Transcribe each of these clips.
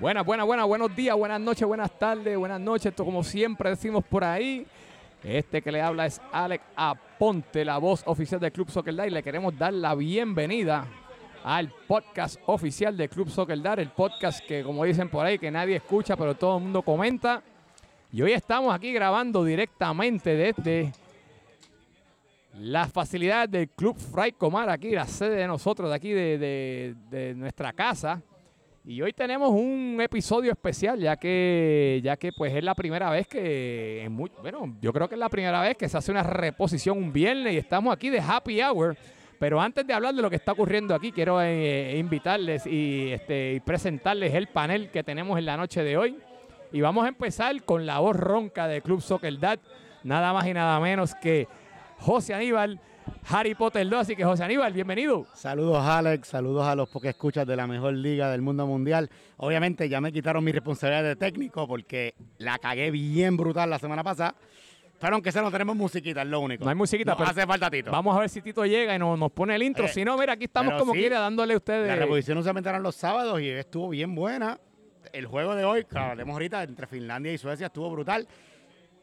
Buenas, buenas, buenas, buenos días, buenas noches, buenas tardes, buenas noches. Esto como siempre decimos por ahí. Este que le habla es Alex Aponte, la voz oficial del Club Soccer Day. Le queremos dar la bienvenida al podcast oficial del Club Soccer Dar, el podcast que como dicen por ahí que nadie escucha pero todo el mundo comenta. Y hoy estamos aquí grabando directamente desde las facilidades del Club Fray Comar, aquí la sede de nosotros, de aquí de, de- de nuestra casa. Y hoy tenemos un episodio especial, ya que, ya que pues es la primera vez que, bueno, yo creo que es la primera vez que se hace una reposición un viernes y estamos aquí de Happy Hour. Pero antes de hablar de lo que está ocurriendo aquí, quiero eh, invitarles y, este, y presentarles el panel que tenemos en la noche de hoy. Y vamos a empezar con la voz ronca de Club Soccer nada más y nada menos que José Aníbal, Harry Potter 2. Así que José Aníbal, bienvenido. Saludos Alex, saludos a los escuchas de la mejor liga del mundo mundial. Obviamente ya me quitaron mi responsabilidad de técnico porque la cagué bien brutal la semana pasada. Pero aunque sea no tenemos musiquita, es lo único. No hay musiquita, pero hace falta Tito. Vamos a ver si Tito llega y nos, nos pone el intro. Eh, si no, mira, aquí estamos como sí, quiera dándole a ustedes. La reposición usualmente eran los sábados y estuvo bien buena. El juego de hoy, que hablemos ahorita, entre Finlandia y Suecia estuvo brutal.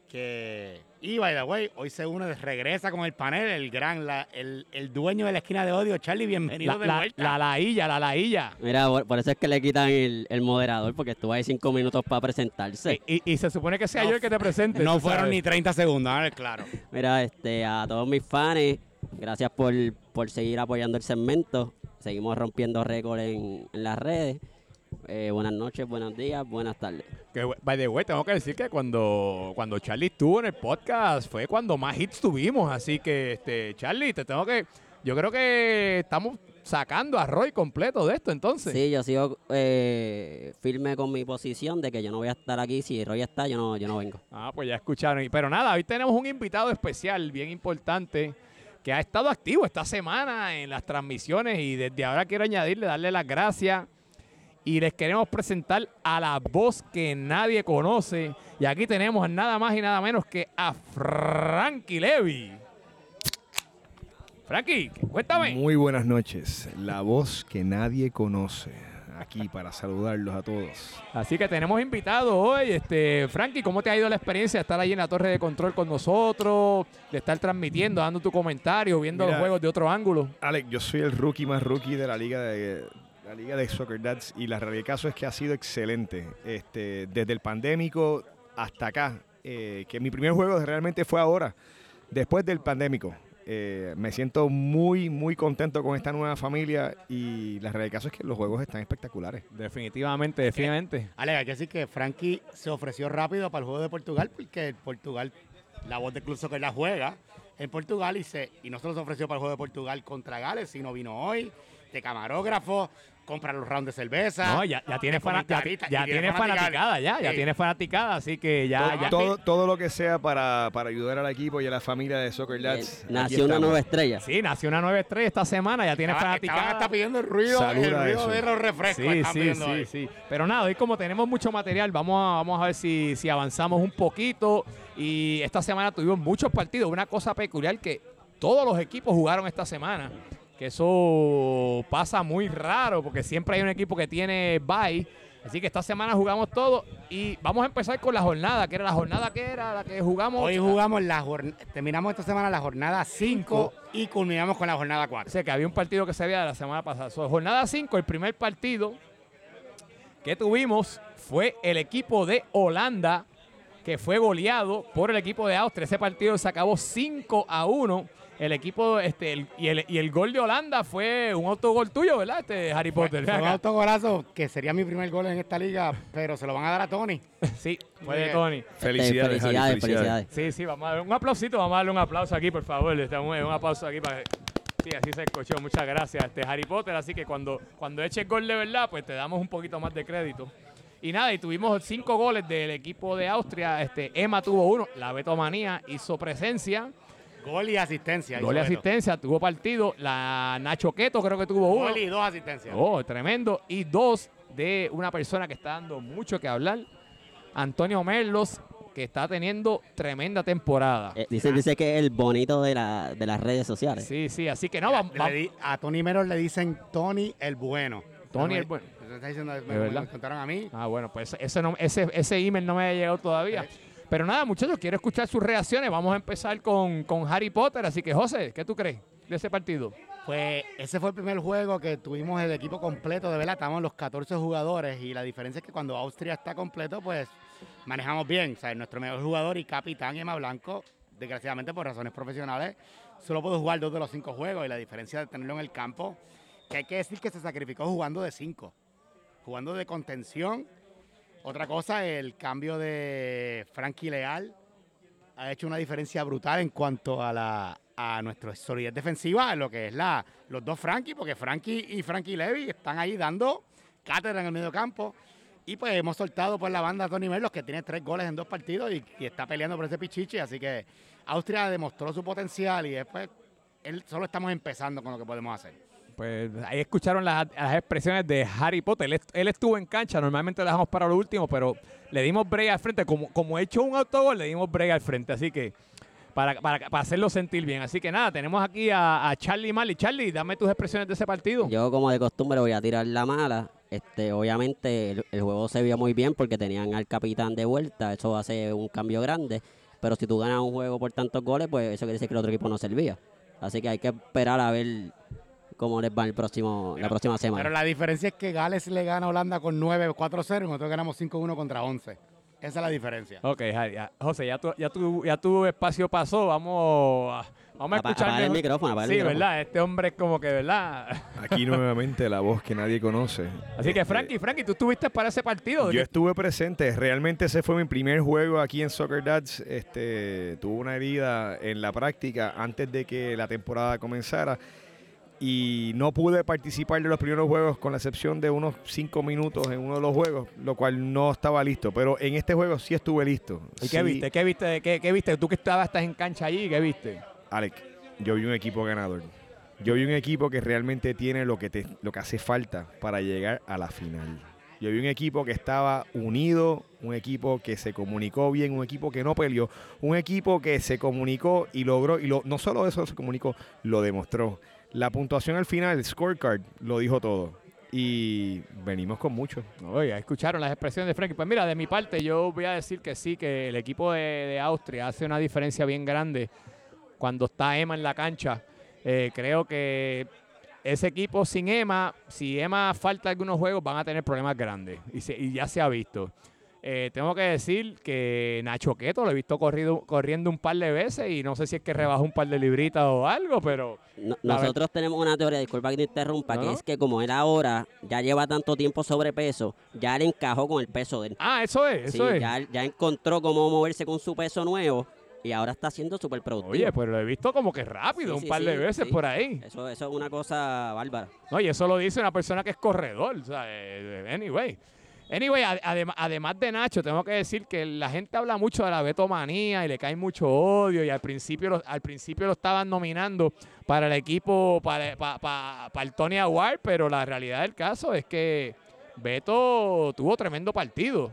Que, y by the way, hoy se une, regresa con el panel, el gran, la- el, el dueño de la esquina de odio, Charlie, bienvenido La, de la, vuelta. la lailla, la lailla. Mira, por, por eso es que le quitan el, el moderador, porque estuvo ahí cinco minutos para presentarse. Y, y- y se supone que sea No yo el que te presente. no fueron sabes. ni 30 segundos, ¿vale? claro. Mira, este, a todos mis fans, gracias por, por seguir apoyando el segmento. Seguimos rompiendo récord en, en las redes. Eh, buenas noches, buenos días, buenas tardes. Que, by the way, tengo que decir que cuando, cuando Charlie estuvo en el podcast fue cuando más hits tuvimos. Así que, este, Charlie, te tengo que. Yo creo que estamos sacando a Roy completo de esto, entonces. Sí, yo sigo eh, firme con mi posición de que yo no voy a estar aquí. Si Roy está, yo no, yo no vengo. Ah, pues ya escucharon. Pero nada, hoy tenemos un invitado especial, bien importante, que ha estado activo esta semana en las transmisiones y desde ahora quiero añadirle, darle las gracias. Y les queremos presentar a la voz que nadie conoce. Y aquí tenemos nada más y nada menos que a Frankie Levy. Frankie, cuéntame. Muy buenas noches. La voz que nadie conoce. Aquí para saludarlos a todos. Así que tenemos invitado hoy, este, Frankie, ¿cómo te ha ido la experiencia de estar ahí en la torre de control con nosotros, de estar transmitiendo, dando tu comentario, viendo Mira. los juegos de otro ángulo? Alex, yo soy el rookie más rookie de la liga de la liga de Soccer Dads y la realidad del caso es que ha sido excelente. Este, desde el pandémico hasta acá, eh, que mi primer juego realmente fue ahora, después del pandémico. Eh, me siento muy, muy contento con esta nueva familia y la realidad del caso es que los juegos están espectaculares. Definitivamente, definitivamente. Ale, hay que decir que Frankie se ofreció rápido para el juego de Portugal porque Portugal, la voz del Club Soccer la juega en Portugal y, se, y no solo se ofreció para el juego de Portugal contra Gales, sino vino hoy de camarógrafo, compra los rounds de cerveza. No, ya, ya tiene, fana- ya, comentarista, ya y tiene fanaticada, ya, ya Sí. tiene fanaticada, así que ya, Todo- ya- Todo, todo lo que sea para, para ayudar al equipo y a la familia de Soccer aquí nació una nueva estrella. sí, nació una nueva estrella esta semana, ya tiene fanaticada. hasta pidiendo el ruido, Saluda el ruido de los refrescos. Sí, sí, sí, sí. Pero nada, hoy como tenemos mucho material, vamos a, vamos a ver si, si avanzamos un poquito. Y esta semana tuvimos muchos partidos. Una cosa peculiar que todos los equipos jugaron esta semana. Que eso pasa muy raro porque siempre hay un equipo que tiene bye. Así que esta semana jugamos todos. Y vamos a empezar con la jornada, que era la jornada que era la que jugamos. Hoy jugamos la jornada, terminamos esta semana la jornada 5 y culminamos con la jornada O 4. sea, que había un partido que se había de la semana pasada. So, jornada 5, el primer partido que tuvimos fue el equipo de Holanda, que fue goleado por el equipo de Austria. Ese partido se acabó 5 a 1. El equipo, este, el- y, el, y el gol de Holanda fue un autogol tuyo, ¿verdad, este Harry Potter? Fue un Acá. autogolazo que sería mi primer gol en esta liga, pero se lo van a dar a Tony. Sí, fue de. Tony. Felicidades, Harry, felicidades, felicidades. Sí, sí, vamos a dar un aplausito, vamos a darle un aplauso aquí, por favor. Este, un, un aplauso aquí para que- Sí, así se escuchó. Muchas gracias, este Harry Potter. Así que cuando, cuando eche el gol de verdad, pues te damos un poquito más de crédito. Y nada, y tuvimos cinco goles del equipo de Austria. Este, Emma tuvo uno, la Betomanía hizo presencia, Gol y asistencia. gol y asistencia, tuvo partido. La Nacho Queto creo que tuvo uno. Gol y dos asistencias. Oh, tremendo. Y dos de una persona que está dando mucho que hablar, Antonio Merlos, que está teniendo tremenda temporada. Eh, dice, dice que es el bonito de, la, de las redes sociales. Sí, sí, así que no, vamos. A Tony Meros le dicen Tony el bueno. Tony el bueno. estás diciendo, me, ¿De me lo contaron a mí. Ah, bueno, pues ese, no, ese, ese email no me ha llegado todavía. Pero nada, muchachos, quiero escuchar sus reacciones. Vamos a empezar con, con Harry Potter. Así que, José, ¿qué tú crees de ese partido? Pues ese fue el primer juego que tuvimos el equipo completo, de verdad, estamos los 14 jugadores y la diferencia es que cuando Austria está completo, pues manejamos bien. O sea, nuestro mejor jugador y capitán, Emma Blanco, desgraciadamente por razones profesionales, solo pudo jugar dos de los cinco juegos y la diferencia de tenerlo en el campo, que hay que decir que se sacrificó jugando de cinco, jugando de contención. Otra cosa, el cambio de Frankie Leal ha hecho una diferencia brutal en cuanto a la a nuestra solidez defensiva, en lo que es la los dos Frankie, porque Frankie y Frankie Levy están ahí dando cátedra en el medio campo. Y pues hemos soltado por la banda a Tony Merlos, que tiene tres goles en dos partidos y, y está peleando por ese pichichi. Así que Austria demostró su potencial y después él, solo estamos empezando con lo que podemos hacer. Pues ahí escucharon las, las expresiones de Harry Potter. Él, est- él estuvo en cancha, normalmente lo dejamos para lo último, pero le dimos break al frente. Como, como he hecho un autogol, le dimos break al frente. Así que para, para, para hacerlo sentir bien. Así que nada, tenemos aquí a, a Charlie Marley. Charlie, dame tus expresiones de ese partido. Yo, como de costumbre, voy a tirar la mala. Este, obviamente, el, el juego se vio muy bien porque tenían al capitán de vuelta. Eso hace un cambio grande. Pero si tú ganas un juego por tantos goles, pues eso quiere decir que el otro equipo no servía. Así que hay que esperar a ver cómo les va el próximo, la próxima semana. Pero la diferencia es que Gales le gana a Holanda con 9-4-0 y nosotros ganamos 5-1 contra 11. Esa es la diferencia. Ok, José, ya tu, ya, tu, ya tu espacio pasó. Vamos a, vamos a Apa- escuchar. apaga el micrófono, apaga el Sí, micrófono. ¿verdad? Este hombre es como que, ¿verdad? Aquí nuevamente la voz que nadie conoce. Así que, Este, Frankie, Frankie, tú estuviste para ese partido. Yo estuve presente, realmente ese fue mi primer juego aquí en Soccer Dads. Este, tuve una herida en la práctica antes de que la temporada comenzara y no pude participar de los primeros juegos con la excepción de unos cinco minutos en uno de los juegos, lo cual no estaba listo. Pero en este juego sí estuve listo. ¿Y qué Sí, viste? ¿Qué viste? ¿Qué, qué viste? Tú que estabas estás en cancha allí, ¿qué viste? Alec, yo vi un equipo ganador. Yo vi un equipo que realmente tiene lo que, te, lo que hace falta para llegar a la final. Yo vi un equipo que estaba unido, un equipo que se comunicó bien, un equipo que no peleó, un equipo que se comunicó y logró, y lo, no solo eso se comunicó, lo demostró. La puntuación al final, el scorecard, lo dijo todo. Y venimos con mucho. Oye, escucharon las expresiones de Frankie. Pues mira, de mi parte yo voy a decir que sí, que el equipo de, de Austria hace una diferencia bien grande cuando está Emma en la cancha. Eh, creo que ese equipo sin Emma, si Emma falta algunos juegos, van a tener problemas grandes. Y, se- y ya se ha visto. Eh, tengo que decir que Nacho Queto lo he visto corrido, corriendo un par de veces y no sé si es que rebajó un par de libritas o algo, pero No- nosotros tenemos una teoría, disculpa que te interrumpa, No, que es que como él ahora ya lleva tanto tiempo sobrepeso, ya él encajó con el peso de él. Ah, eso es, Sí, eso es. ya, ya encontró cómo moverse con su peso nuevo y ahora está siendo súper productivo. Oye, pues lo he visto como que rápido, Sí, un sí, par de sí, veces por ahí. Eso, eso es una cosa bárbara. No, y eso lo dice una persona que es corredor. O sea, eh, anyway. Anyway, ad- adem- además de Nacho, tengo que decir que la gente habla mucho de la betomanía y le cae mucho odio. Y al principio lo, al principio lo estaban nominando para el equipo, para, pa- pa- para el Tony Award, pero la realidad del caso es que Beto tuvo tremendo partido.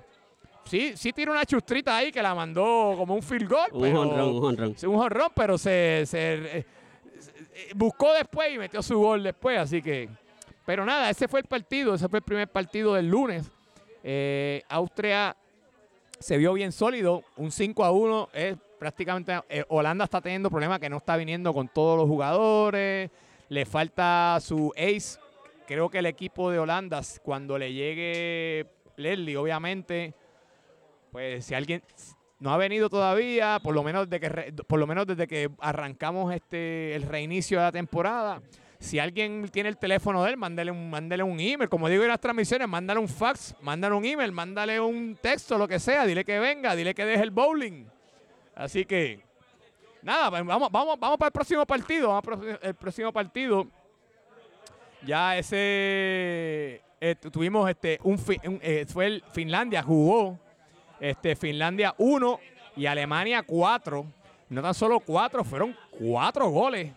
Sí, sí tiró una chustrita ahí que la mandó como un field goal. Un pero- honrón, un honrón. Un jonrón, pero se, se, eh, eh, buscó después y metió su gol después, así que. Pero nada, ese fue el partido, ese fue el primer partido del lunes. Eh, Austria se vio bien sólido, un 5 a 1 es prácticamente eh, Holanda está teniendo problemas que no está viniendo con todos los jugadores, le falta su ace. Creo que el equipo de Holanda cuando le llegue Leslie, obviamente, pues si alguien no ha venido todavía, por lo menos desde que por lo menos desde que arrancamos este el reinicio de la temporada. Si alguien tiene el teléfono de él, mándale un, un email. Como digo en las transmisiones, mándale un fax, mándale un email, mándale un texto, lo que sea. Dile que venga, dile que deje el bowling. Así que, nada, pues vamos, vamos, vamos para el próximo partido. El próximo- partido. Ya ese eh, tu- tuvimos este un, eh, fue el Finlandia jugó este Finlandia 1 y Alemania 4. No tan solo 4, fueron 4 goles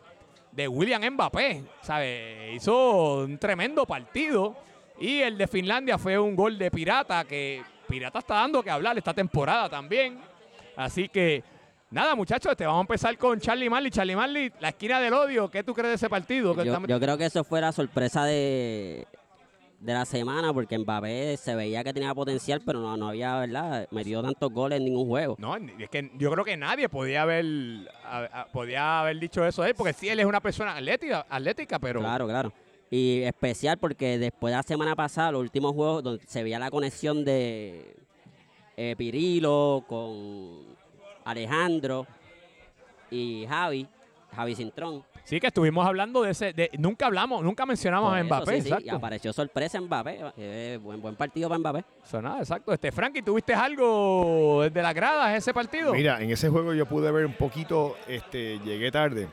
de William Mbappé, ¿sabe? Hizo un tremendo partido y el de Finlandia fue un gol de Pirata que Pirata está dando que hablar esta temporada también. Así que nada, muchachos, este, vamos a empezar con Charlie Marley. Charlie Marley, la esquina del odio, ¿qué tú crees de ese partido? Yo creo que eso fue la sorpresa de, de la semana porque Mbappé se veía que tenía potencial, pero no, no había, ¿verdad? Metido tantos goles en ningún juego. No, es que yo creo que nadie podía haber, a- a- podía haber dicho eso de él, porque sí, él es una persona atlética, atlética pero Claro, claro. Y especial porque después de la semana pasada, los últimos juegos donde se veía la conexión de eh, Pirilo con Alejandro y Javi, Javi Cintrón. Sí que estuvimos hablando de ese, de, nunca hablamos, nunca mencionamos Por a eso, Mbappé, sí, sí, y apareció sorpresa Mbappé. eh, buen, buen partido para Mbappé. Eso nada, exacto. Este, Frankie, ¿tuviste algo desde las gradas ese partido? Mira, en ese juego yo pude ver un poquito, este, llegué tarde.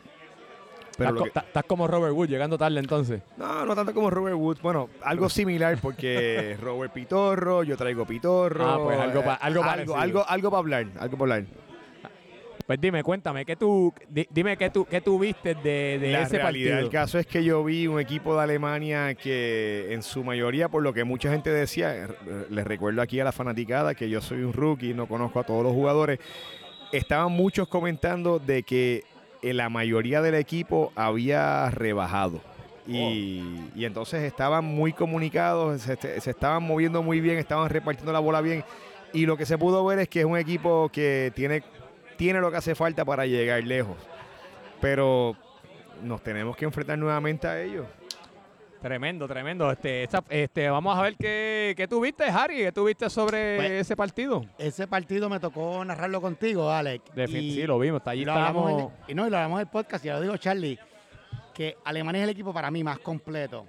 Pero estás, lo co- que- estás- estás como Robert Wood llegando tarde entonces. no, no tanto como Robert Woods. Bueno, algo similar porque Robert Pitorro, yo traigo Pitorro. Ah, pues algo eh, algo algo, parecido. algo, algo para hablar, algo para hablar. Pues dime, cuéntame, ¿qué tú, di- dime qué tú, qué tú viste de, de La ese realidad partido? del caso es que yo vi un equipo de Alemania que en su mayoría, por lo que mucha gente decía, eh, les recuerdo aquí a la fanaticada que yo soy un rookie, no conozco a todos los jugadores, estaban muchos comentando de que eh, la mayoría del equipo había rebajado. Y, y entonces estaban muy comunicados, se, se estaban moviendo muy bien, estaban repartiendo la bola bien. Y lo que se pudo ver es que es un equipo que tiene, tiene lo que hace falta para llegar lejos. Pero nos tenemos que enfrentar nuevamente a ellos. Tremendo, tremendo. Este, esta- este, vamos a ver qué, qué tuviste, Harry, qué tuviste sobre Pues, ese partido. Ese partido me tocó narrarlo contigo, Alex. Defin- y- sí, lo vimos, está allí y lo hablamos estábamos. y no, y lo hablamos en el podcast, y ya lo digo, Charlie, que Alemania es el equipo para mí más completo.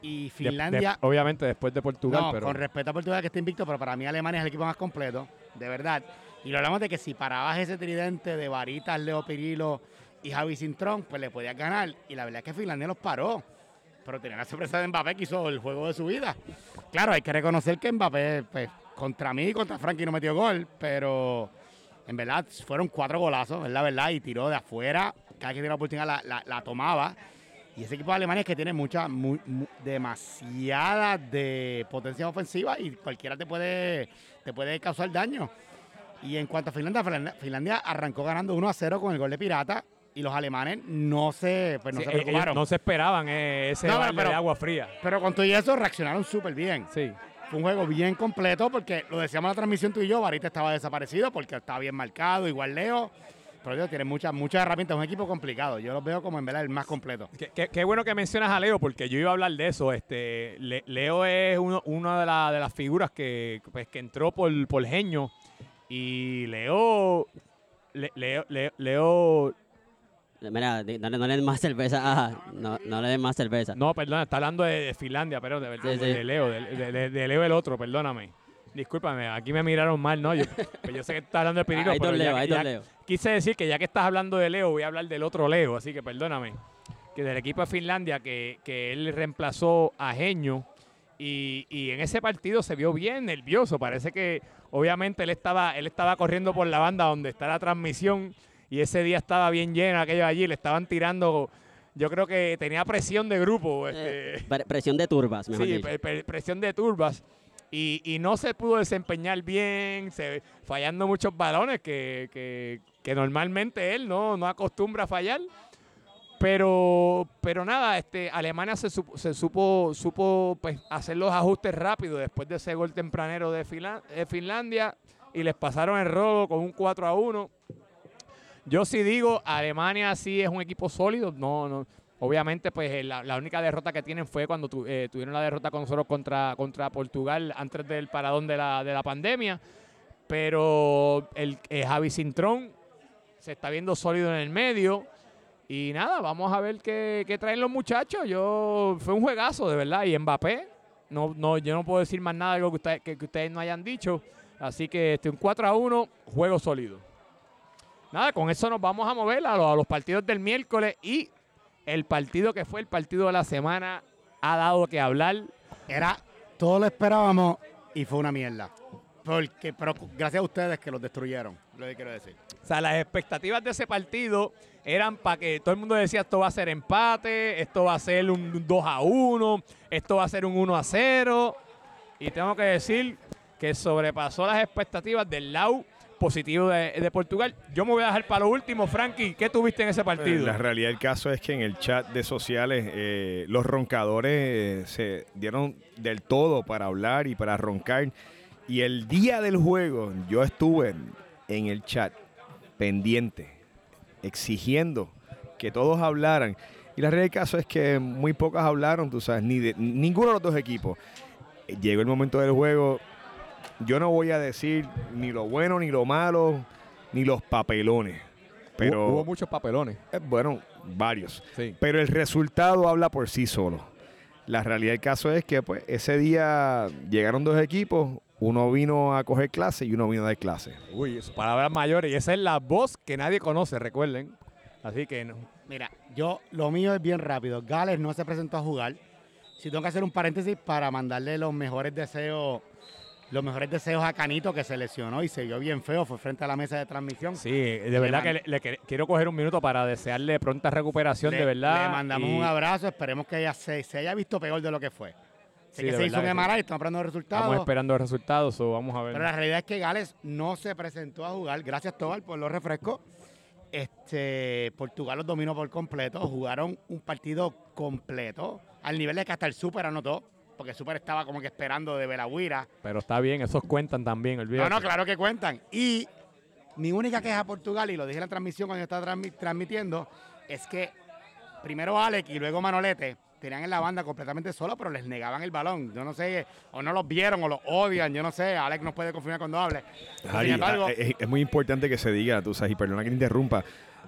Y de- Finlandia, de- obviamente después de Portugal, no, pero con respeto a Portugal que está invicto, pero para mí Alemania es el equipo más completo, de verdad. Y lo hablamos de que si parabas ese tridente de Varitas, Leo Pirilo y Javi Cintrón, pues le podías ganar. Y la verdad es que Finlandia los paró. Pero tenía la sorpresa de Mbappé que hizo el juego de su vida. Claro, hay que reconocer que Mbappé, pues, contra mí contra Frankie no metió gol, pero en verdad fueron cuatro golazos, es la verdad, y tiró de afuera. Cada que tenía la oportunidad la, la- tomaba. Y ese equipo de Alemania es que tiene mucha, mu- mu- demasiada de potencia ofensiva y cualquiera te puede, te puede causar daño. Y en cuanto a Finlandia, Finlandia- arrancó ganando 1 a 0 con el gol de Pirata y los alemanes no se, pues no sí, se ellos preocuparon. no se esperaban eh, ese No, pero- balde pero- de agua fría. Pero con todo y eso reaccionaron súper bien. Sí. Fue un juego bien completo porque lo decíamos en la transmisión tú y yo, Varita estaba desaparecido porque estaba bien marcado, igual Leo. Pero Dios, tiene muchas, muchas herramientas, es un equipo complicado. Yo los veo como en verdad el más completo. Qué, qué- qué bueno que mencionas a Leo, porque yo iba a hablar de eso. Este, Le- Leo es uno- una de, la- de las figuras que, pues, que entró por, por Genio. Y Leo, Le- Leo, Leo, Leo- Mira, no, le- no le den más cerveza. ah, no, no le den más cerveza. no, perdona, está hablando de, de Finlandia, pero de verdad, Sí, sí. de Leo, de, de- de- de Leo el otro, perdóname. Discúlpame, aquí me miraron mal, ¿no? Yo, pues yo sé que estás hablando de Pirilo, hay pero ya Leo, ya- dos Leo. quise decir que ya que estás hablando de Leo, voy a hablar del otro Leo, así que perdóname. Que del equipo de Finlandia, que, que él reemplazó a Genio. Y, y en ese partido se vio bien nervioso. Parece que obviamente él estaba, él estaba corriendo por la banda donde está la transmisión. Y ese día estaba bien lleno aquello allí. Le estaban tirando. Yo creo que tenía presión de grupo. Eh, este, pre- presión de turbas, mejor Sí, dicho. pre- pre- presión de turbas. Y, y no se pudo desempeñar bien, se, fallando muchos balones que, que- que normalmente él no, no acostumbra a fallar. Pero, pero nada, este, Alemania se, supo, supo, pues, hacer los ajustes rápidos después de ese gol tempranero de, Finla- de Finlandia y les pasaron el robo con un 4 a 1. Yo sí digo, Alemania sí es un equipo sólido. No, no, obviamente, pues eh, la, única derrota que tienen fue cuando eh, tuvieron la derrota con nosotros contra, contra Portugal antes del paradón de la, de la pandemia. Pero el eh, Javi Cintrón se está viendo sólido en el medio. Y nada, vamos a ver qué, qué traen los muchachos. Yo Fue un juegazo, de verdad. Y Mbappé, no, no, yo no puedo decir más nada de algo que, ustedes- que- que ustedes no hayan dicho. Así que este, un 4 a 1, juego sólido. Nada, con eso nos vamos a mover a los, a los partidos del miércoles y el partido que fue el partido de la semana ha dado que hablar. Era, todo lo esperábamos y fue una mierda. Porque, pero gracias a ustedes que los destruyeron, lo que quiero decir. O sea, las expectativas de ese partido eran para que todo el mundo decía esto va a ser empate, esto va a ser un 2 a 1, esto va a ser un 1 a 0. Y tengo que decir que sobrepasó las expectativas del lado positivo de, de Portugal. Yo me voy a dejar para lo último, Frankie. ¿Qué tuviste en ese partido? La realidad del caso es que en el chat de sociales eh, los roncadores eh, se dieron del todo para hablar y para roncar. Y el día del juego yo estuve en el chat pendiente, exigiendo que todos hablaran. Y la realidad del caso es que muy pocas hablaron, tú sabes, ni de ninguno de los dos equipos. Eh, Llegó el momento del juego. Yo no voy a decir ni lo bueno, ni lo malo, ni los papelones. Pero Hubo, hubo muchos papelones. eh, bueno, varios. Sí. Pero el resultado habla por sí solo. La realidad del caso es que pues ese día llegaron dos equipos, uno vino a coger clase y uno vino a dar clase. Uy, eso, palabras mayores. Y esa es la voz que nadie conoce, recuerden. Así que no. Mira, yo lo mío es bien rápido. Gales no se presentó a jugar. Si tengo que hacer un paréntesis para mandarle los mejores deseos, los mejores deseos a Canito que se lesionó y se vio bien feo, fue frente a la mesa de transmisión. Sí, de verdad que le, quiero coger un minuto para desearle pronta recuperación, le, de verdad. Le mandamos y un abrazo, esperemos que ella se, se haya visto peor de lo que fue. Sé Sí, que se hizo un. MRI, estamos esperando los resultados. Estamos esperando los resultados, so vamos a ver. Pero la realidad es que Gales no se presentó a jugar. Gracias, Tobal, por los refrescos. Este, Portugal los dominó por completo. Jugaron un partido completo. Al nivel de que hasta el Super anotó. Porque el Super estaba como que esperando de Belagüira. Pero está bien, esos cuentan también, No, olvídate. no, claro que cuentan. Y mi única queja a Portugal, y lo dije en la transmisión cuando yo estaba transmi- transmitiendo, es que primero Alex y luego Manolete tenían en la banda completamente solo, pero les negaban el balón. Yo no sé, o no los vieron o los odian, yo no sé. Alex nos puede confirmar cuando hable. Embargo, a- es, es muy importante que se diga, tú sabes, y perdona que te interrumpa,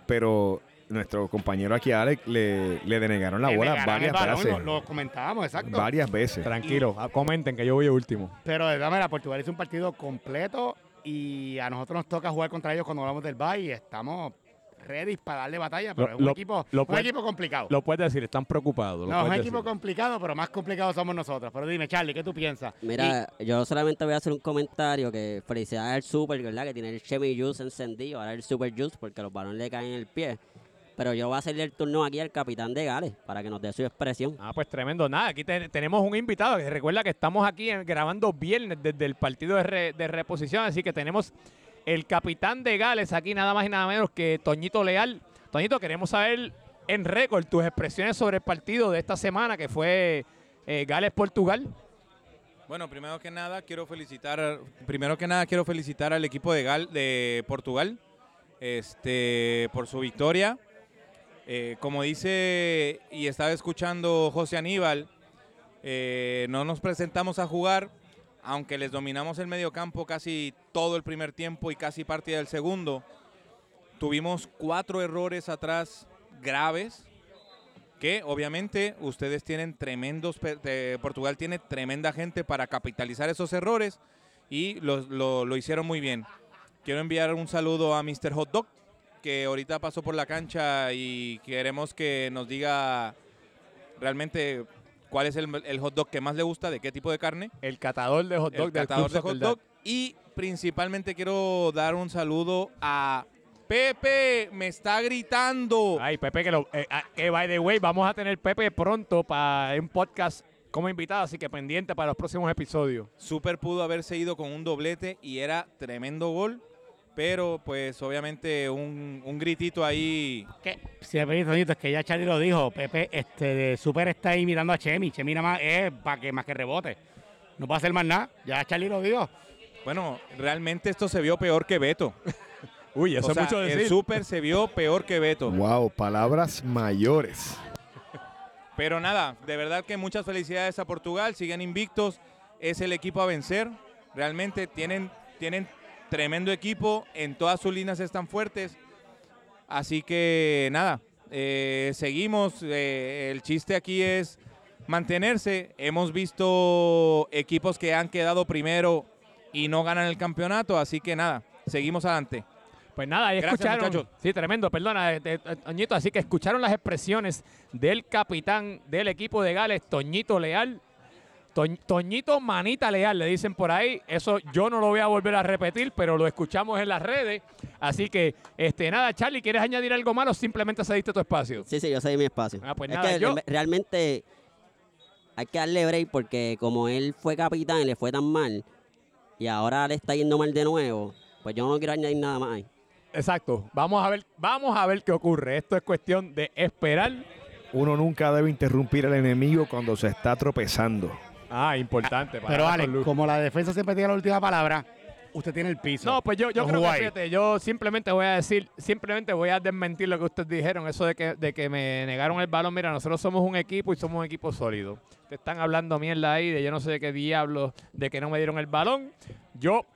pero nuestro compañero aquí, Alex, le, le denegaron la le bola varias balón, veces. Lo, lo comentábamos, exacto. Varias veces. Tranquilo, ah, comenten que yo voy último. Pero de maneras, Portugal hizo un partido completo y a nosotros nos toca jugar contra ellos cuando hablamos del Bay y estamos ready para darle batalla, pero Lo- es un, lo- equipo, lo un puede- equipo complicado. Lo puedes decir, están preocupados. No, es un equipo decir. complicado, pero más complicado somos nosotros. Pero dime, Charlie, ¿qué tú piensas? Mira, yo solamente voy a hacer un comentario que felicidades al Super, ¿verdad? Que tiene el Chemi Juice encendido, ahora el Super Juice porque los balones le caen en el pie. Pero yo voy a hacerle el turno aquí al capitán de Gales para que nos dé su expresión. Ah, pues tremendo. Nada, aquí te- tenemos un invitado. que Recuerda que estamos aquí grabando viernes desde el partido de, re- de reposición. Así que tenemos el capitán de Gales aquí, nada más y nada menos que Toñito Leal. Toñito, queremos saber en récord tus expresiones sobre el partido de esta semana que fue eh, Gales-Portugal. Bueno, primero que nada quiero felicitar, primero que nada quiero felicitar al equipo de Gal de Portugal, este, por su victoria. Eh, como dice y estaba escuchando José Aníbal, eh, no nos presentamos a jugar, aunque les dominamos el mediocampo casi todo el primer tiempo y casi parte del segundo. Tuvimos cuatro errores atrás graves que obviamente ustedes tienen tremendos, Portugal tiene tremenda gente para capitalizar esos errores y lo, lo- lo hicieron muy bien. Quiero enviar un saludo a Mr. Hot Dog, que ahorita pasó por la cancha y queremos que nos diga realmente cuál es el, el hot dog que más le gusta, de qué tipo de carne El catador de hot dog el del catador Club de hot dog. Y principalmente quiero dar un saludo a Pepe, me está gritando. Ay, Pepe, que, lo, eh, ah, que by the way, vamos a tener Pepe pronto para un podcast como invitado, así que pendiente para los próximos episodios. Super pudo haberse ido con un doblete y era tremendo gol. Pero pues obviamente un, un gritito ahí. Que, si me es que ya Charlie lo dijo. Pepe, este, de Super está ahí mirando a Chemi. Chemi nada más es para que más que rebote. No puede hacer más nada. Ya Charlie lo dijo. Bueno, realmente esto se vio peor que Beto. Uy, eso O es sea, mucho decir. El Super se vio peor que Beto. Wow, palabras mayores. Pero nada, de verdad que muchas felicidades a Portugal, siguen invictos, es el equipo a vencer, realmente tienen, tienen tremendo equipo, en todas sus líneas están fuertes, así que nada, eh, seguimos, eh, el chiste aquí es mantenerse, hemos visto equipos que han quedado primero y no ganan el campeonato, así que nada, seguimos adelante. Pues nada, ahí Gracias, escucharon. muchachos. Sí, tremendo, perdona, eh, Toñito. Así que escucharon las expresiones del capitán del equipo de Gales, Toñito Leal. Toñ- Toñito Manita Leal, le dicen por ahí. Eso yo no lo voy a volver a repetir, pero lo escuchamos en las redes. Así que, este, nada, Charlie, ¿quieres añadir algo malo o simplemente cediste tu espacio? Sí, sí, yo sé mi espacio. Ah, pues es nada, que yo- re- realmente hay que darle break porque como él fue capitán y le fue tan mal y ahora le está yendo mal de nuevo, Pues yo no quiero añadir nada más ahí. Exacto. Vamos a ver, vamos a ver qué ocurre. Esto es cuestión de esperar. Uno nunca debe interrumpir al enemigo cuando se está tropezando. Ah, importante. para Pero Alex como la defensa siempre tiene la última palabra, usted tiene el piso. No, pues yo, yo creo que fíjate, yo simplemente voy a decir, simplemente voy a desmentir lo que ustedes dijeron, eso de que, de que me negaron el balón. Mira, nosotros somos un equipo y somos un equipo sólido. Te están hablando mierda ahí de yo no sé de qué diablos, de que no me dieron el balón. Yo,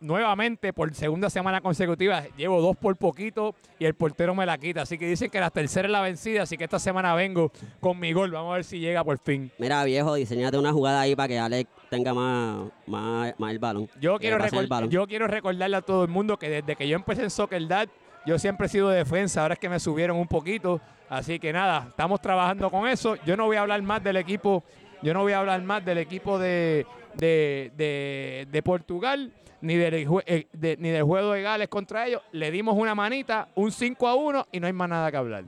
nuevamente, por segunda semana consecutiva, llevo dos por poquito y el portero me la quita. Así que dicen que la tercera es la vencida, así que esta semana vengo con mi gol. Vamos a ver si llega por fin. Mira, viejo, diseñate una jugada ahí para que Alex tenga más, más, más el balón. Yo el balón. quiero recordarle a todo el mundo que desde que yo empecé en Soccer Dad, yo siempre he sido de defensa, ahora es que me subieron un poquito. Así que nada, estamos trabajando con eso. Yo no voy a hablar más del equipo, yo no voy a hablar más del equipo de, de, de- de Portugal, ni del, eh, de- ni del juego de Gales contra ellos. Le dimos una manita, un 5 a 1 y no hay más nada que hablar.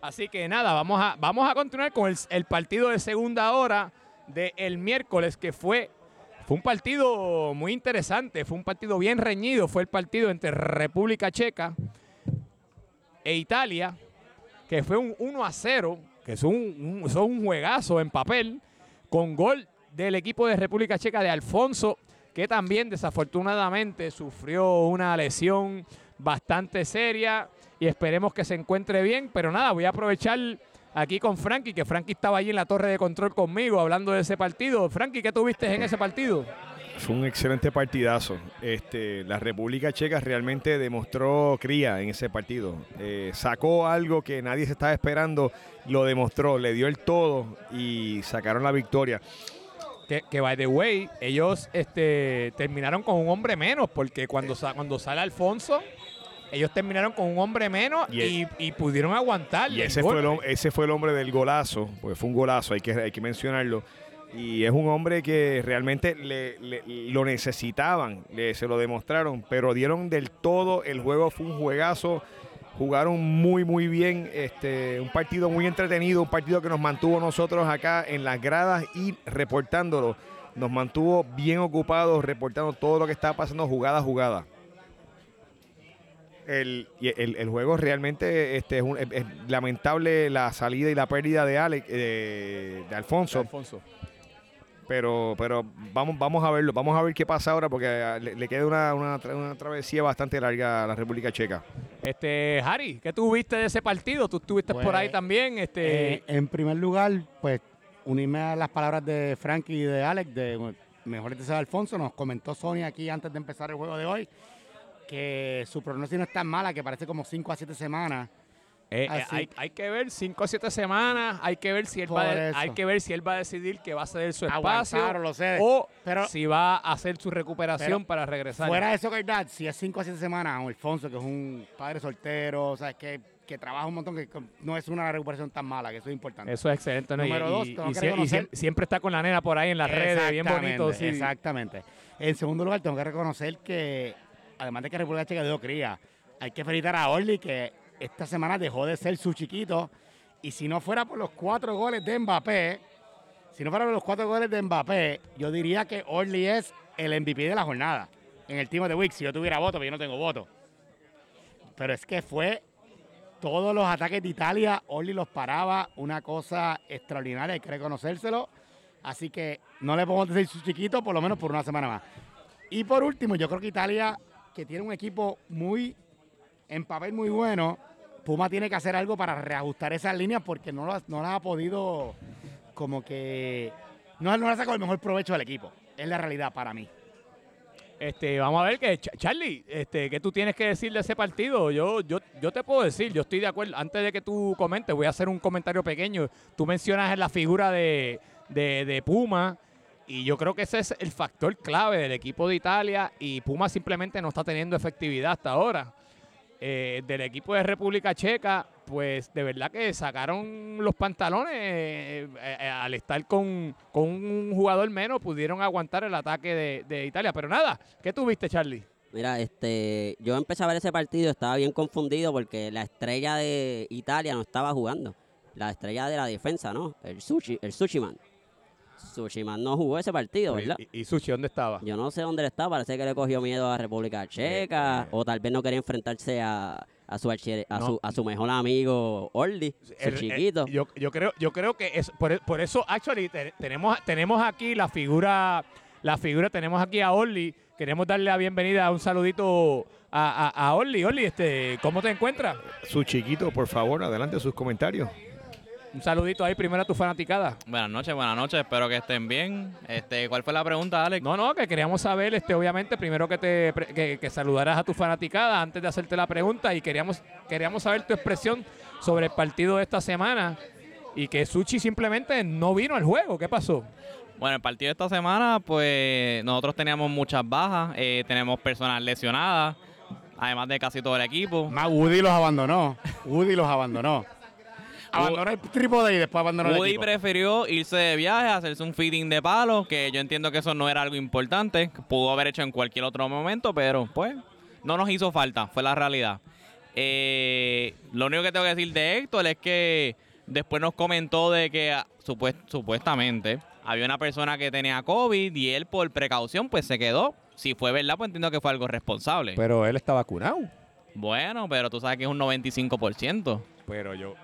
Así que nada, vamos a, vamos a continuar con el, partido de segunda hora del miércoles, que fue, fue un partido muy interesante, fue un partido bien reñido, fue el partido entre República Checa e Italia, que fue un 1 a 0, que es un, un- es un juegazo en papel, con gol del equipo de República Checa de Alfonso, que también desafortunadamente sufrió una lesión bastante seria y esperemos que se encuentre bien. Pero nada, voy a aprovechar aquí con Frankie, que Frankie estaba allí en la torre de control conmigo hablando de ese partido. Frankie, ¿qué tuviste en ese partido? Fue un excelente partidazo. Este, la República Checa realmente demostró cría en ese partido. Eh, sacó algo que nadie se estaba esperando, lo demostró, le dio el todo y sacaron la victoria. Que, que by the way, ellos este, terminaron con un hombre menos, porque cuando, sa- cuando sale Alfonso, ellos terminaron con un hombre menos Y y, pudieron aguantar. Y ese fue, el, ese fue el hombre del golazo, pues fue un golazo, hay que, hay que mencionarlo. Y es un hombre que realmente le- le- lo necesitaban, le- se lo demostraron, pero dieron del todo, el juego fue un juegazo, jugaron muy muy bien, este, un partido muy entretenido, un partido que nos mantuvo nosotros acá en las gradas y reportándolo, nos mantuvo bien ocupados, reportando todo lo que estaba pasando jugada a jugada. El, el, el juego realmente este, es, un- lamentable la salida y la pérdida de Alex, eh, de Alfonso. Pero pero vamos vamos a verlo, vamos a ver qué pasa ahora porque ah, le, le queda una, una, una travesía bastante larga a la República Checa. Este, Harry, ¿qué tú viste de ese partido? Tú estuviste por Pues, ahí también. Este, Eh, en primer lugar, pues unirme a las palabras de Frankie y de Alex, de bueno, Mejor de Alfonso, nos comentó Sony aquí antes de empezar el juego de hoy, que su pronóstico no es tan mala, que parece como 5 a 7 semanas. Eh, eh, hay, hay que ver 5 a 7 semanas, hay que ver si él va a, eso. hay que ver si él va a decidir que va a ceder su espacio lo sé, o pero- si va a hacer su recuperación Pero para regresar. Fuera de eso, que verdad, si es 5 a 7 semanas, o Alfonso, que es un padre soltero, o sea, que, que trabaja un montón, que no es una recuperación tan mala, que eso es importante. Eso es excelente. ¿no? Y- Número dos, y, tengo y que sie- y reconocer- siem- siempre está con la nena por ahí en las redes, bien bonito. Exactamente, sí. Exactamente. En segundo lugar, tengo que reconocer que, además de que República Checa dio cría, hay que felicitar a Orly, que esta semana dejó de ser su chiquito. Y si no fuera por los cuatro goles de Mbappé, si no fuera por los cuatro goles de Mbappé, yo diría que Orly es el MVP de la jornada. En el Team de Week, si yo tuviera voto, pero yo no tengo voto. Pero es que fue todos los ataques de Italia, Orly los paraba, una cosa extraordinaria, hay que reconocérselo. Así que no le podemos decir su chiquito, por lo menos por una semana más. Y por último, yo creo que Italia, que tiene un equipo muy, en papel muy bueno, Puma tiene que hacer algo para reajustar esas líneas porque no no las ha podido, como que, no, no le ha sacado el mejor provecho al equipo. Es la realidad para mí. Este, vamos a ver que Ch- Charlie, este, ¿qué tú tienes que decir de ese partido? Yo, yo, yo te puedo decir, yo estoy de acuerdo. Antes de que tú comentes, voy a hacer un comentario pequeño. Tú mencionas en la figura de, de, de Puma. Y yo creo que ese es el factor clave del equipo de Italia y Puma simplemente no está teniendo efectividad hasta ahora. Eh, del equipo de República Checa, pues de verdad que sacaron los pantalones eh, eh, al estar con, con un jugador menos, pudieron aguantar el ataque de, de Italia. Pero nada, ¿qué tuviste, Charlie? Mira, este, yo empecé a ver ese partido, estaba bien confundido porque la estrella de Italia no estaba jugando. La estrella de la defensa, ¿no? El sushi, el sushi man. Sushiman no jugó ese partido, ¿verdad? ¿Y, y Sushi dónde estaba? Yo no sé dónde él está, parece que le cogió miedo a República Checa, Eh, o tal vez no quería enfrentarse a, a su, a, No. su, a su mejor amigo Orly, su El- el- chiquito. yo, yo creo, yo creo que es por, por eso, actually, te- tenemos, tenemos aquí la figura, la figura, tenemos aquí a Orly. Queremos darle la bienvenida, un saludito a, a, a Orly. Orly, este, ¿cómo te encuentras? Su chiquito, por favor, adelante sus comentarios. Un saludito ahí primero a tu fanaticada. Buenas noches, buenas noches, espero que estén bien. Este, ¿Cuál fue la pregunta, Alex? No, no, que queríamos saber, este, obviamente, primero que te que, que saludaras a tu fanaticada antes de hacerte la pregunta y queríamos, queríamos saber tu expresión sobre el partido de esta semana y que Suchi simplemente no vino al juego. ¿Qué pasó? Bueno, el partido de esta semana, pues nosotros teníamos muchas bajas, eh, tenemos personas lesionadas, además de casi todo el equipo. Más Woody los abandonó. Woody los abandonó. Abandonó el trípode y después abandonó el Woody equipo. prefirió irse de viaje, hacerse un fitting de palo, que yo entiendo que eso no era algo importante, que pudo haber hecho en cualquier otro momento, pero pues no nos hizo falta, fue la realidad. Eh, lo único que tengo que decir de Héctor es que después nos comentó de que ah, supuest- supuestamente había una persona que tenía COVID y él por precaución pues se quedó. Si fue verdad, pues entiendo que fue algo responsable. Pero él está vacunado. bueno, pero tú sabes que es un 95%. Pero yo.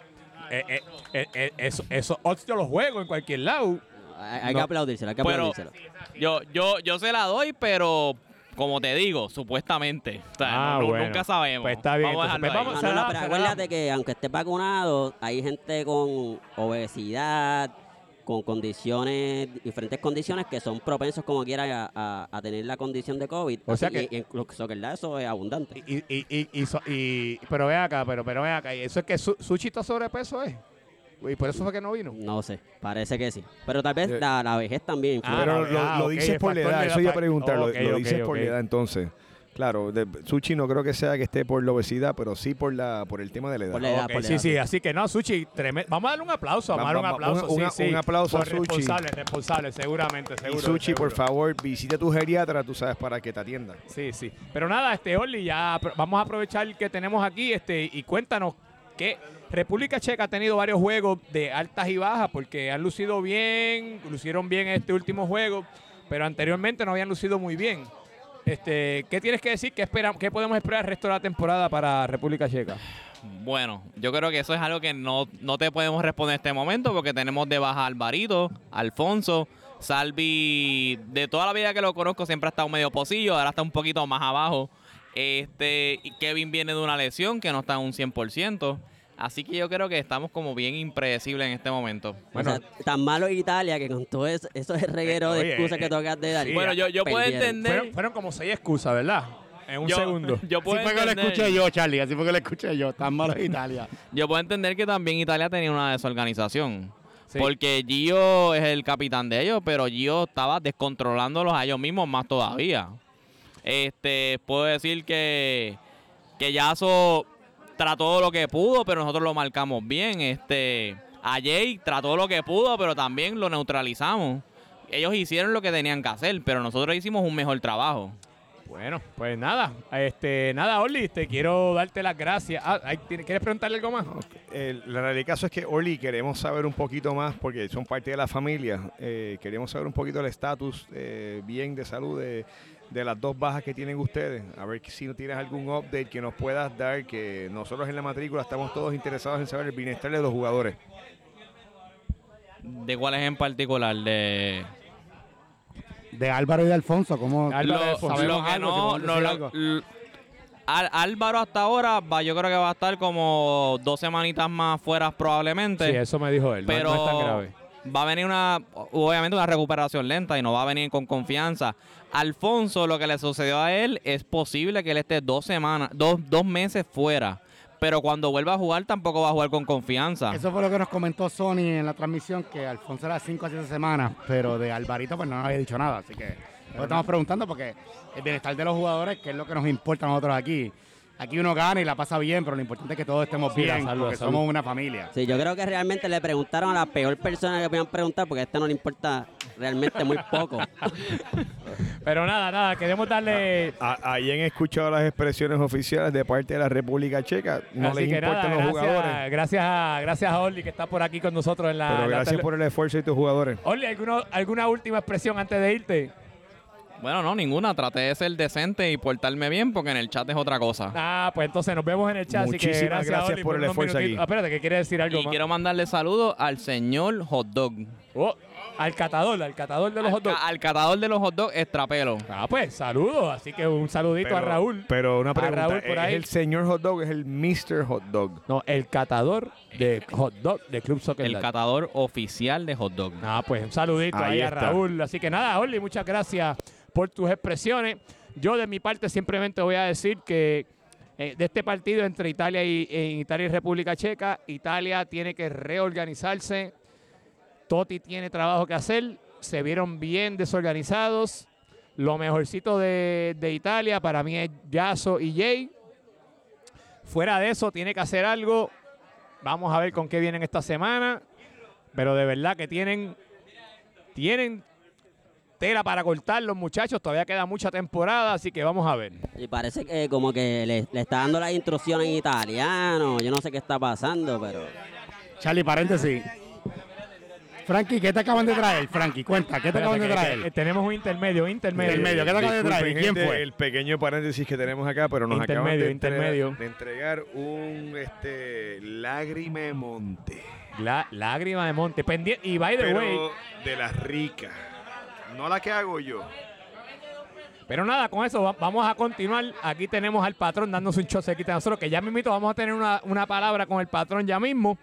Eh, eh, eh, eh, eso, odds yo los juego en cualquier lado. Hay, hay no. que aplaudírselo, hay que Pero- aplaudírselo. Yo, yo, yo se la doy, pero como te digo, supuestamente. O sea, Ah, no- bueno. nunca sabemos. Pues está bien, Vamos a entonces, pues. No, no, pero acuérdate que aunque estés vacunado, hay gente con obesidad, con condiciones, diferentes condiciones que son propensos como quiera a, a- a tener la condición de COVID. O sea que- y- y incluso eso es abundante. Y, y, y, y, so- y- pero ve acá, pero, pero ve acá. ¿y ¿Eso es que su, Sushi está sobrepeso, eh? Y por eso fue que no vino. No sé, parece que sí. Pero tal vez Eh, la, la vejez también. Ah, Pero lo, ah, lo dices por la edad, eso iba a pa- preguntar, lo- lo, ok, dices por la edad entonces. Claro, de, Suchi no creo que sea que esté por la obesidad, pero sí por la por el tema de la edad. Por la edad, Ok, por la sí, edad. sí, así que no, Sushi, vamos a darle un aplauso, vamos a darle un aplauso. sí, sí. un aplauso a Por Suchi. Responsable, responsable, seguramente, y seguro. Suchi, por favor, visita a tu geriatra, tú sabes, para que te atienda. Sí, sí. Pero nada, este Orly, ya vamos a aprovechar que tenemos aquí este y cuéntanos que República Checa ha tenido varios juegos de altas y bajas porque han lucido bien, lucieron bien en este último juego, pero anteriormente no habían lucido muy bien. Este, ¿qué tienes que decir? ¿Qué esperamos, qué podemos esperar el resto de la temporada para República Checa? Bueno, yo creo que eso es algo que no, no te podemos responder en este momento porque tenemos de baja a Alvarito, Alfonso, Salvi, de toda la vida que lo conozco siempre ha estado medio pocillo, ahora está un poquito más abajo. Este, Kevin viene de una lesión que no está en un 100%. Así que yo creo que estamos como bien impredecibles en este momento. Bueno. o sea, tan malo es Italia que con todo eso, eso es reguero Eh, de oye, excusas que eh, tocas de dar. sí, Bueno, yo, yo puedo entender. Fueron, fueron como seis excusas, ¿verdad? En un yo, segundo. Yo Así puedo, fue que lo escuché yo, Charlie. Así fue que lo escuché yo. Tan malo es Italia. yo puedo entender que también Italia tenía una desorganización. Sí. Porque Gio es el capitán de ellos, pero Gio estaba descontrolándolos a ellos mismos más todavía. Este, puedo decir que, que Yaso trató lo que pudo, pero nosotros lo marcamos bien. Este, a Jay trató lo que pudo, pero también lo neutralizamos. Ellos hicieron lo que tenían que hacer, pero nosotros hicimos un mejor trabajo. Bueno, pues nada, este, nada, Orly, te quiero darte las gracias. Ah, ¿Quieres preguntarle algo más? El, la realidad del caso es que, Orly, queremos saber un poquito más, porque son parte de la familia, eh, queremos saber un poquito el estatus eh, bien de salud de, de las dos bajas que tienen ustedes. A ver si no tienes algún update que nos puedas dar, que nosotros en la matrícula estamos todos interesados en saber el bienestar de los jugadores. ¿De cuál es en particular? De, De Álvaro y de Alfonso, ¿cómo Álvaro lo, de Alfonso. sabemos lo que algo? ¿Se no, puede no, decir lo- algo? l- Al- Álvaro hasta ahora va, yo creo que va a estar como dos semanitas más fuera probablemente. Sí, eso me dijo él, no- pero no, es tan grave. va a venir una, obviamente una recuperación lenta y no va a venir con confianza. Alfonso, lo que le sucedió a él, es posible que él esté dos semanas, dos, dos meses fuera. Pero cuando vuelva a jugar tampoco va a jugar con confianza. Eso fue lo que nos comentó Sony en la transmisión, que Alfonso era 5 a 7 semanas, pero de Alvarito pues no nos había dicho nada, así que lo estamos preguntando porque el bienestar de los jugadores, que es lo que nos importa a nosotros aquí. Aquí uno gana y la pasa bien, pero lo importante es que todos estemos Sí, bien, salud, la porque salud. somos una familia. Sí, yo creo que realmente le preguntaron a la peor persona que podían preguntar porque a este no le importa realmente muy poco. Pero nada, nada, queremos darle... Ahí han escuchado las expresiones oficiales de parte de la República Checa. No Así les que importan nada, los gracias, jugadores. gracias a, gracias a Orly que está por aquí con nosotros en la... Pero la gracias tele- por el esfuerzo de tus jugadores. Orly, ¿alguna, ¿alguna última expresión antes de irte? Bueno, no, ninguna. Traté de ser decente y portarme bien porque en el chat es otra cosa. Ah, pues entonces nos vemos en el chat. así que Muchísimas gracias, gracias Orly, por el esfuerzo aquí. Ah, espérate, que quiere decir algo Y más. quiero mandarle saludos al señor Hot Dog. Oh, al catador, al catador de los Al, hot dogs. al catador de los hot dogs, Estrapelo. Ah, pues saludos. Así que un saludito a Raúl. Pero una A pregunta, Raúl por ¿es ahí. el señor hot dog? ¿Es el Mr. Hot Dog? No, el catador de hot dog de Club Soccer. El Live. catador oficial de hot dog. Ah, pues un saludito ahí, Ahí a está. Raúl. Así que nada, Orly, muchas gracias por tus expresiones. Yo de mi parte simplemente voy a decir que eh, de este partido entre Italia y, en Italia y República Checa, Italia tiene que reorganizarse. Totti tiene trabajo que hacer. Se vieron bien desorganizados. Lo mejorcito de, de Italia para mí es Yaso y Jay. Fuera de eso, tiene que hacer algo. Vamos a ver con qué vienen esta semana. Pero de verdad que tienen, tienen tela para cortar los muchachos. Todavía queda mucha temporada, así que vamos a ver. Y parece que como que le, le está dando las instrucciones en italiano. Yo no sé qué está pasando, pero... Charlie, paréntesis. Frankie, ¿qué te acaban de traer? Frankie, cuenta, ¿qué te acaban de traer? que tenemos un intermedio, intermedio. Intermedio, ¿qué te acaban de traer? ¿Quién fue? El pequeño paréntesis que tenemos acá, pero nos acaban Intermedio, de, intermedio. de entregar un este, lágrima de monte. La, lágrima de monte. Pendiente. Y by the Pero way. de las ricas. No la que hago yo. Pero nada, con eso va- vamos a continuar. Aquí tenemos al patrón dándose un chosequita a nosotros, que ya mismito vamos a tener una, una palabra con el patrón ya mismo.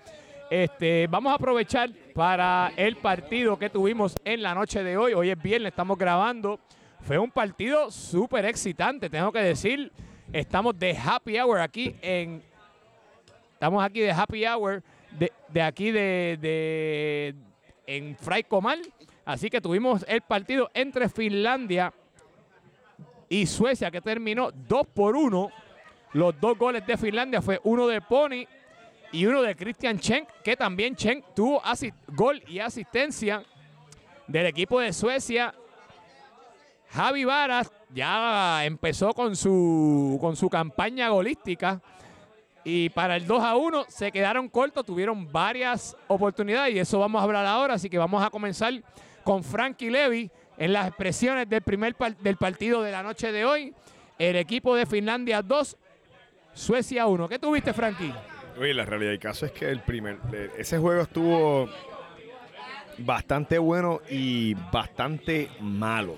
Este, vamos a aprovechar para el partido que tuvimos en la noche de hoy. Hoy es viernes, estamos grabando. Fue un partido súper excitante, tengo que decir. Estamos de happy hour aquí en. Estamos aquí de happy hour de, de aquí de, de en Fray Comal. Así que tuvimos el partido entre Finlandia y Suecia que terminó 2 por 1. Los dos goles de Finlandia fue uno de Pony y uno de Christian Chen, que también Chen tuvo gol y asistencia del equipo de Suecia. Javi Varas ya empezó con su, con su campaña golística. Y para el 2 a 1 se quedaron cortos, tuvieron varias oportunidades y eso vamos a hablar ahora. Así que vamos a comenzar con Frankie Levy en las expresiones del primer del partido de la noche de hoy. El equipo de Finlandia 2, Suecia 1. ¿Qué tuviste, Frankie? Oye, la realidad del caso es que el primer, le- ese juego estuvo bastante bueno y bastante malo.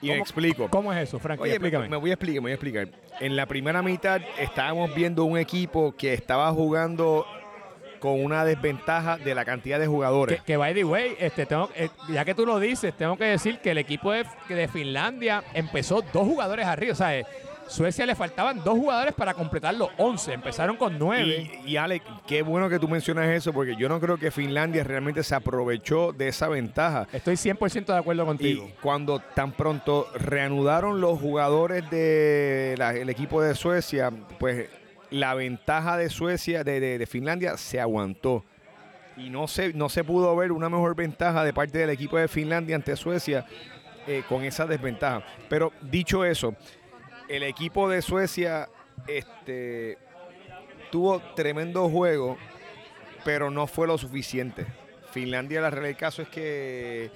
Y me ¿Cómo- explico. ¿Cómo es eso, Frankie? Oye, me, Explícame. me voy a explicar, me voy a explicar. En la primera mitad estábamos viendo un equipo que estaba jugando con una desventaja de la cantidad de jugadores. Que, que, by the way, este, tengo, eh, ya que tú lo dices, tengo que decir que el equipo de, de Finlandia empezó dos jugadores arriba. O sea, eh, Suecia le faltaban dos jugadores para completar los 11. Empezaron con nueve. Y, y Alex, qué bueno que tú mencionas eso, porque yo no creo que Finlandia realmente se aprovechó de esa ventaja. Estoy 100% de acuerdo Y contigo. cuando tan pronto reanudaron los jugadores del equipo de Suecia, pues la ventaja de Suecia, de, de- de Finlandia, se aguantó. Y no se, no se pudo ver una mejor ventaja de parte del equipo de Finlandia ante Suecia eh, con esa desventaja. Pero dicho eso, el equipo de Suecia este, tuvo tremendo juego, pero no fue lo suficiente. Finlandia, la realidad del caso es que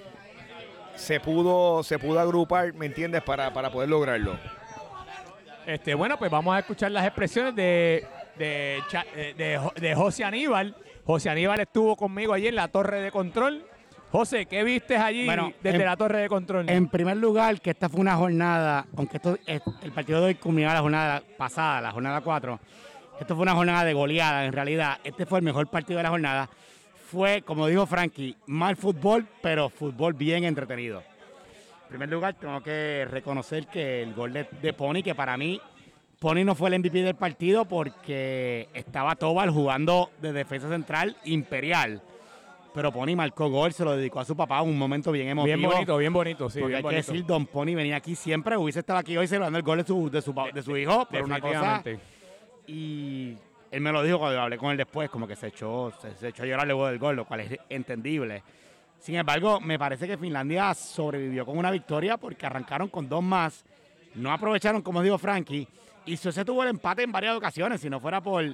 se pudo, se pudo agrupar, ¿me entiendes?, para, para poder lograrlo. Este, bueno, pues vamos a escuchar las expresiones de, de, eh, José Aníbal. José Aníbal estuvo conmigo allí en la torre de control. José, ¿qué viste allí Bueno, desde en- la torre de control? En primer lugar, que esta fue una jornada, aunque esto, el partido de hoy culminaba la jornada pasada, la jornada 4, esto fue una jornada de goleada en realidad. Este fue el mejor partido de la jornada. Fue, como dijo Frankie, mal fútbol, pero fútbol bien entretenido. En primer lugar, tengo que reconocer que el gol de, de Pony, que para mí, Pony no fue el MVP del partido porque estaba Tobal jugando de defensa central imperial. Pero Pony marcó gol, se lo dedicó a su papá, un momento bien emotivo. bien bonito, bien bonito, sí, Porque bien hay que decir, Don Pony venía aquí siempre, hubiese estado aquí hoy celebrando el gol de su, de su, de su hijo, pero una cosa. Y él me lo dijo cuando hablé con él después, como que se echó, se, se echó a llorar luego del gol, lo cual es entendible. Sin embargo, me parece que Finlandia sobrevivió con una victoria porque arrancaron con dos más, no aprovecharon, como dijo Frankie, y Suecia tuvo el empate en varias ocasiones, si no fuera por,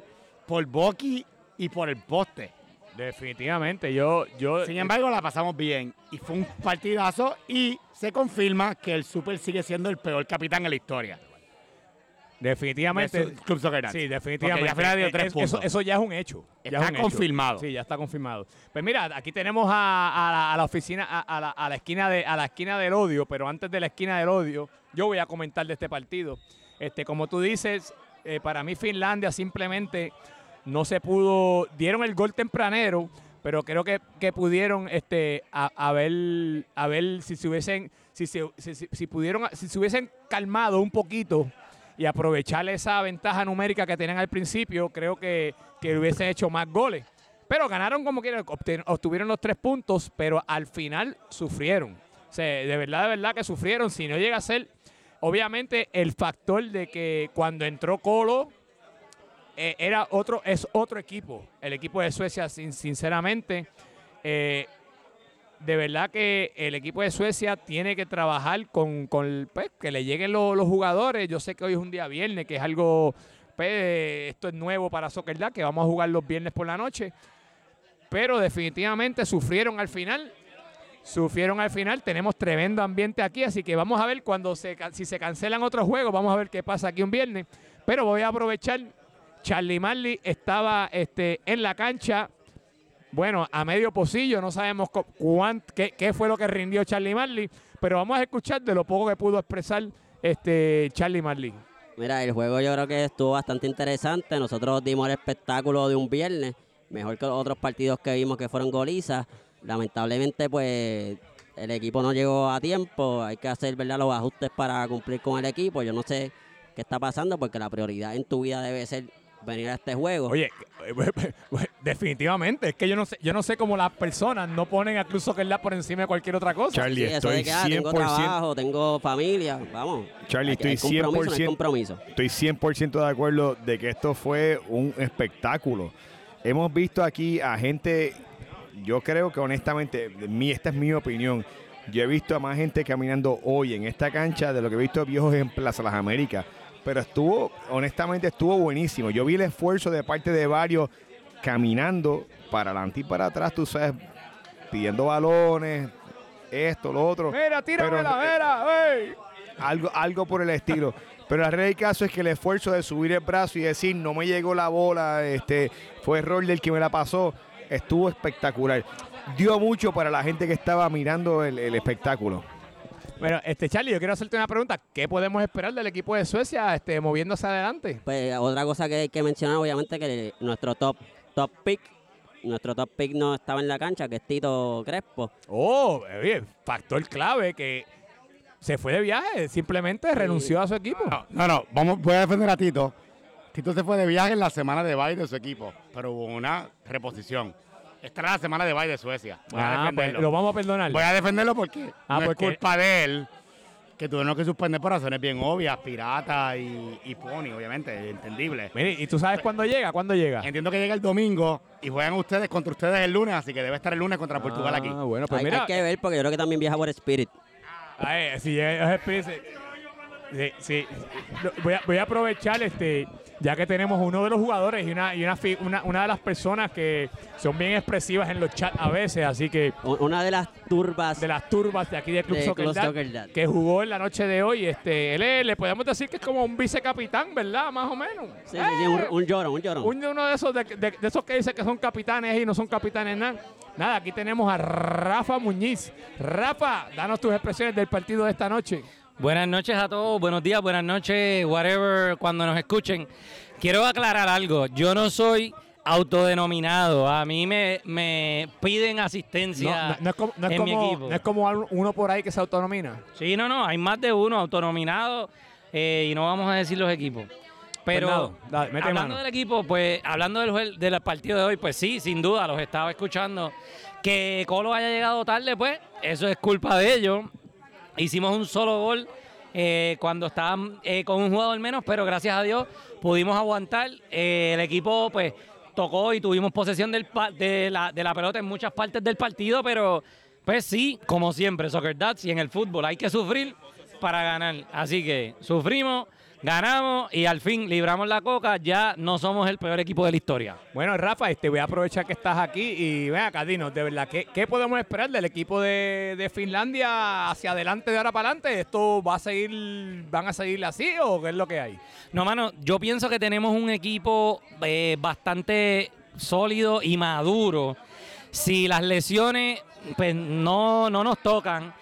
por Boki y por el poste. Definitivamente, yo, yo Sin embargo, la pasamos bien y fue un partidazo y se confirma que el Super sigue siendo el peor capitán en la historia. definitivamente de Club Soccer. Sí, definitivamente. Porque ya Finlandia dio Eh, tres es- eso, ya es un hecho. ya Está es un hecho. confirmado. Sí, ya está confirmado. Pues mira, aquí tenemos a, a la, a la oficina, a, a la, a la esquina de, a la esquina del odio, pero antes de la esquina del odio, yo voy a comentar de este partido. Este, como tú dices, eh, para mí Finlandia simplemente no se pudo, dieron el gol tempranero, pero creo que, que pudieron este, a, a ver, si se hubiesen, si, si- si- si pudieron, si se hubiesen calmado un poquito y aprovechar esa ventaja numérica que tenían al principio, creo que, que hubiesen hecho más goles. Pero ganaron como quieran, obtuvieron los tres puntos, pero al final sufrieron. O de verdad, de verdad que sufrieron. Si no llega a ser, obviamente, el factor de que cuando entró Colo, eh, era otro, es otro equipo. El equipo de Suecia, sin- sinceramente, eh, de verdad que el equipo de Suecia tiene que trabajar con, con, pues, que le lleguen los, jugadores. Yo sé que hoy es un día viernes, que es algo, pues, esto es nuevo para Soccer que vamos a jugar los viernes por la noche. Pero definitivamente sufrieron al final. Sufrieron al final, tenemos tremendo ambiente aquí, así que vamos a ver cuando se, si se cancelan otros juegos, vamos a ver qué pasa aquí un viernes. Pero voy a aprovechar, Charlie Marley estaba este, en la cancha, bueno, a medio pocillo, no sabemos co- cuán- qué, qué fue lo que rindió Charlie Marley, pero vamos a escuchar de lo poco que pudo expresar este Charlie Marley. Mira, el juego yo creo que estuvo bastante interesante. Nosotros dimos el espectáculo de un viernes, mejor que los otros partidos que vimos que fueron golizas. Lamentablemente, pues el equipo no llegó a tiempo. Hay que hacer ¿verdad? los ajustes para cumplir con el equipo. Yo no sé qué está pasando porque la prioridad en tu vida debe ser venir a este juego. Oye, definitivamente, es que yo no sé, yo no sé cómo las personas no ponen a Cruz Soccer Lab por encima de cualquier otra cosa. Charlie, Sí, eso estoy de que ah, tengo 100%, trabajo, tengo familia, vamos. Charlie, hay estoy no hay 100%, compromiso. estoy 100% de acuerdo de que esto fue un espectáculo. Hemos visto aquí a gente, yo creo que honestamente, mi, esta es mi opinión, yo he visto a más gente caminando hoy en esta cancha de lo que he visto viejos en Plaza Las Américas. Pero estuvo, honestamente, estuvo buenísimo. Yo vi el esfuerzo de parte de varios caminando para adelante y para atrás, tú sabes, pidiendo balones, esto, lo otro. Mira, tírame Pero, la eh, vera, ey. algo, algo por el estilo. Pero la realidad del caso es que el esfuerzo de subir el brazo y decir no me llegó la bola, este, fue error del que me la pasó, estuvo espectacular. Dio mucho para la gente que estaba mirando el, el espectáculo. Bueno, este Charlie, yo quiero hacerte una pregunta. ¿Qué podemos esperar del equipo de Suecia este, moviéndose adelante? Pues otra cosa que hay que mencionar, obviamente, que nuestro top, top pick, nuestro top pick no estaba en la cancha, que es Tito Crespo. Oh, bien, factor clave que se fue de viaje, simplemente renunció a su equipo. No, no, no, vamos, voy a defender a Tito. Tito se fue de viaje en la semana de bye de su equipo, pero hubo una reposición. Esta era la semana de bye de Suecia. Voy a Ah, pues, defenderlo. lo vamos a perdonar. Voy a defenderlo porque Ah, no porque- es culpa de él que tuvieron que suspender por razones bien obvias, pirata y, y pony, obviamente, entendible. Mire, ¿y tú sabes cuándo llega? ¿Cuándo llega? Entiendo que llega el domingo y juegan ustedes contra ustedes el lunes, así que debe estar el lunes contra Portugal aquí. Ah, bueno, pues hay, mira. hay que ver, porque yo creo que también viaja por Spirit. Ay, si llega el Spirit, sí, sí, a, voy a aprovechar, este, ya que tenemos uno de los jugadores y una, y una, una, una de las personas que son bien expresivas en los chats a veces, así que Una de las turbas de las turbas de aquí de Club de Soccer Club Dad, Soccer Dad. que jugó en la noche de hoy. Este, él es- le podemos decir que es como un vicecapitán, ¿verdad? Más o menos. Sí, sí, sí, un, un llorón, un llorón. Un- uno de esos, de, de- de esos que dicen que son capitanes y no son capitanes nada. Nada, aquí tenemos a Rafa Muñiz. Rafa, danos tus expresiones del partido de esta noche. Buenas noches a todos, buenos días, buenas noches, whatever, cuando nos escuchen. Quiero aclarar algo, yo no soy autodenominado, a mí me, me piden asistencia no- no es como, no es en mi como- equipo. no es como al- uno por ahí que se autonomina. Sí, no, no, hay más de uno autonominado eh, y no vamos a decir los equipos. Pero nada, dale, mete hablando mano. del equipo, pues hablando del, del partido de hoy, pues sí, sin duda, los estaba escuchando. Que Colo haya llegado tarde, pues eso es culpa de ellos. Hicimos un solo gol eh, cuando estaban eh, con un jugador menos, pero gracias a Dios pudimos aguantar. Eh, el equipo, pues, tocó y tuvimos posesión de, la, de la pelota en muchas partes del partido, pero, pues sí, como siempre, Soccer Dads y en el fútbol hay que sufrir para ganar. Así que sufrimos, ganamos y al fin libramos la coca. Ya no somos el peor equipo de la historia. Bueno, Rafa, este, voy a aprovechar que estás aquí y ven acá, dinos, de verdad, ¿qué, qué podemos esperar del equipo de, de Finlandia hacia adelante, de ahora para adelante? ¿Esto va a seguir, van a seguir así o qué es lo que hay? No, mano, yo pienso que tenemos un equipo eh, bastante sólido y maduro. Si las lesiones pues, no, no nos tocan,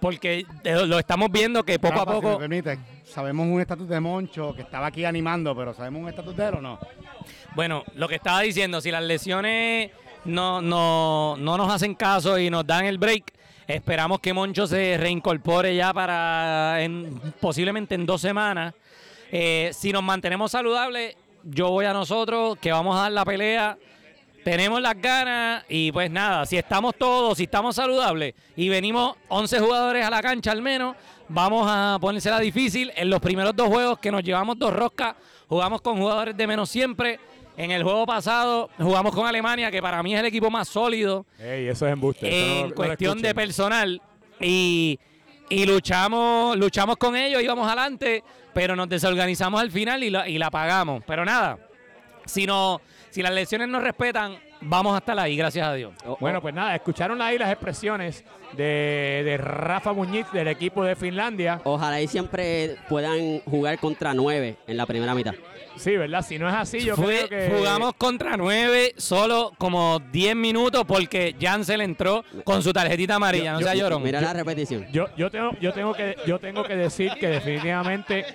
porque eh, lo estamos viendo que poco a Rafa, si me poco... permite, sabemos un estatus de Moncho que estaba aquí animando, pero ¿sabemos un estatus de él o no? Bueno, lo que estaba diciendo, si las lesiones no, no, no nos hacen caso y nos dan el break, esperamos que Moncho se reincorpore ya para en- posiblemente en dos semanas. Eh, si nos mantenemos saludables, yo voy a nosotros, que vamos a dar la pelea. Tenemos las ganas y pues nada, si estamos todos, si estamos saludables y venimos 11 jugadores a la cancha al menos, vamos a ponérsela difícil. En los primeros dos juegos que nos llevamos dos roscas, jugamos con jugadores de menos siempre. En el juego pasado jugamos con Alemania, que para mí es el equipo más sólido Ey, eso es embuste. no- en no cuestión de personal y, y luchamos luchamos con ellos, íbamos adelante, pero nos desorganizamos al final y la, y la pagamos. Pero nada, si no, si las lesiones nos respetan, vamos a estar ahí, gracias a Dios. O- Bueno, o- pues nada, escucharon ahí las expresiones de, de Rafa Muñiz del equipo de Finlandia. Ojalá y siempre puedan jugar contra nueve en la primera mitad. Sí, ¿verdad? Si no es así, yo Fue- creo que... Jugamos contra nueve solo como 10 minutos porque Jansel entró con su tarjetita amarilla, no sea llorón. Mira la repetición. Yo, yo, tengo, yo, tengo que, yo tengo que decir que definitivamente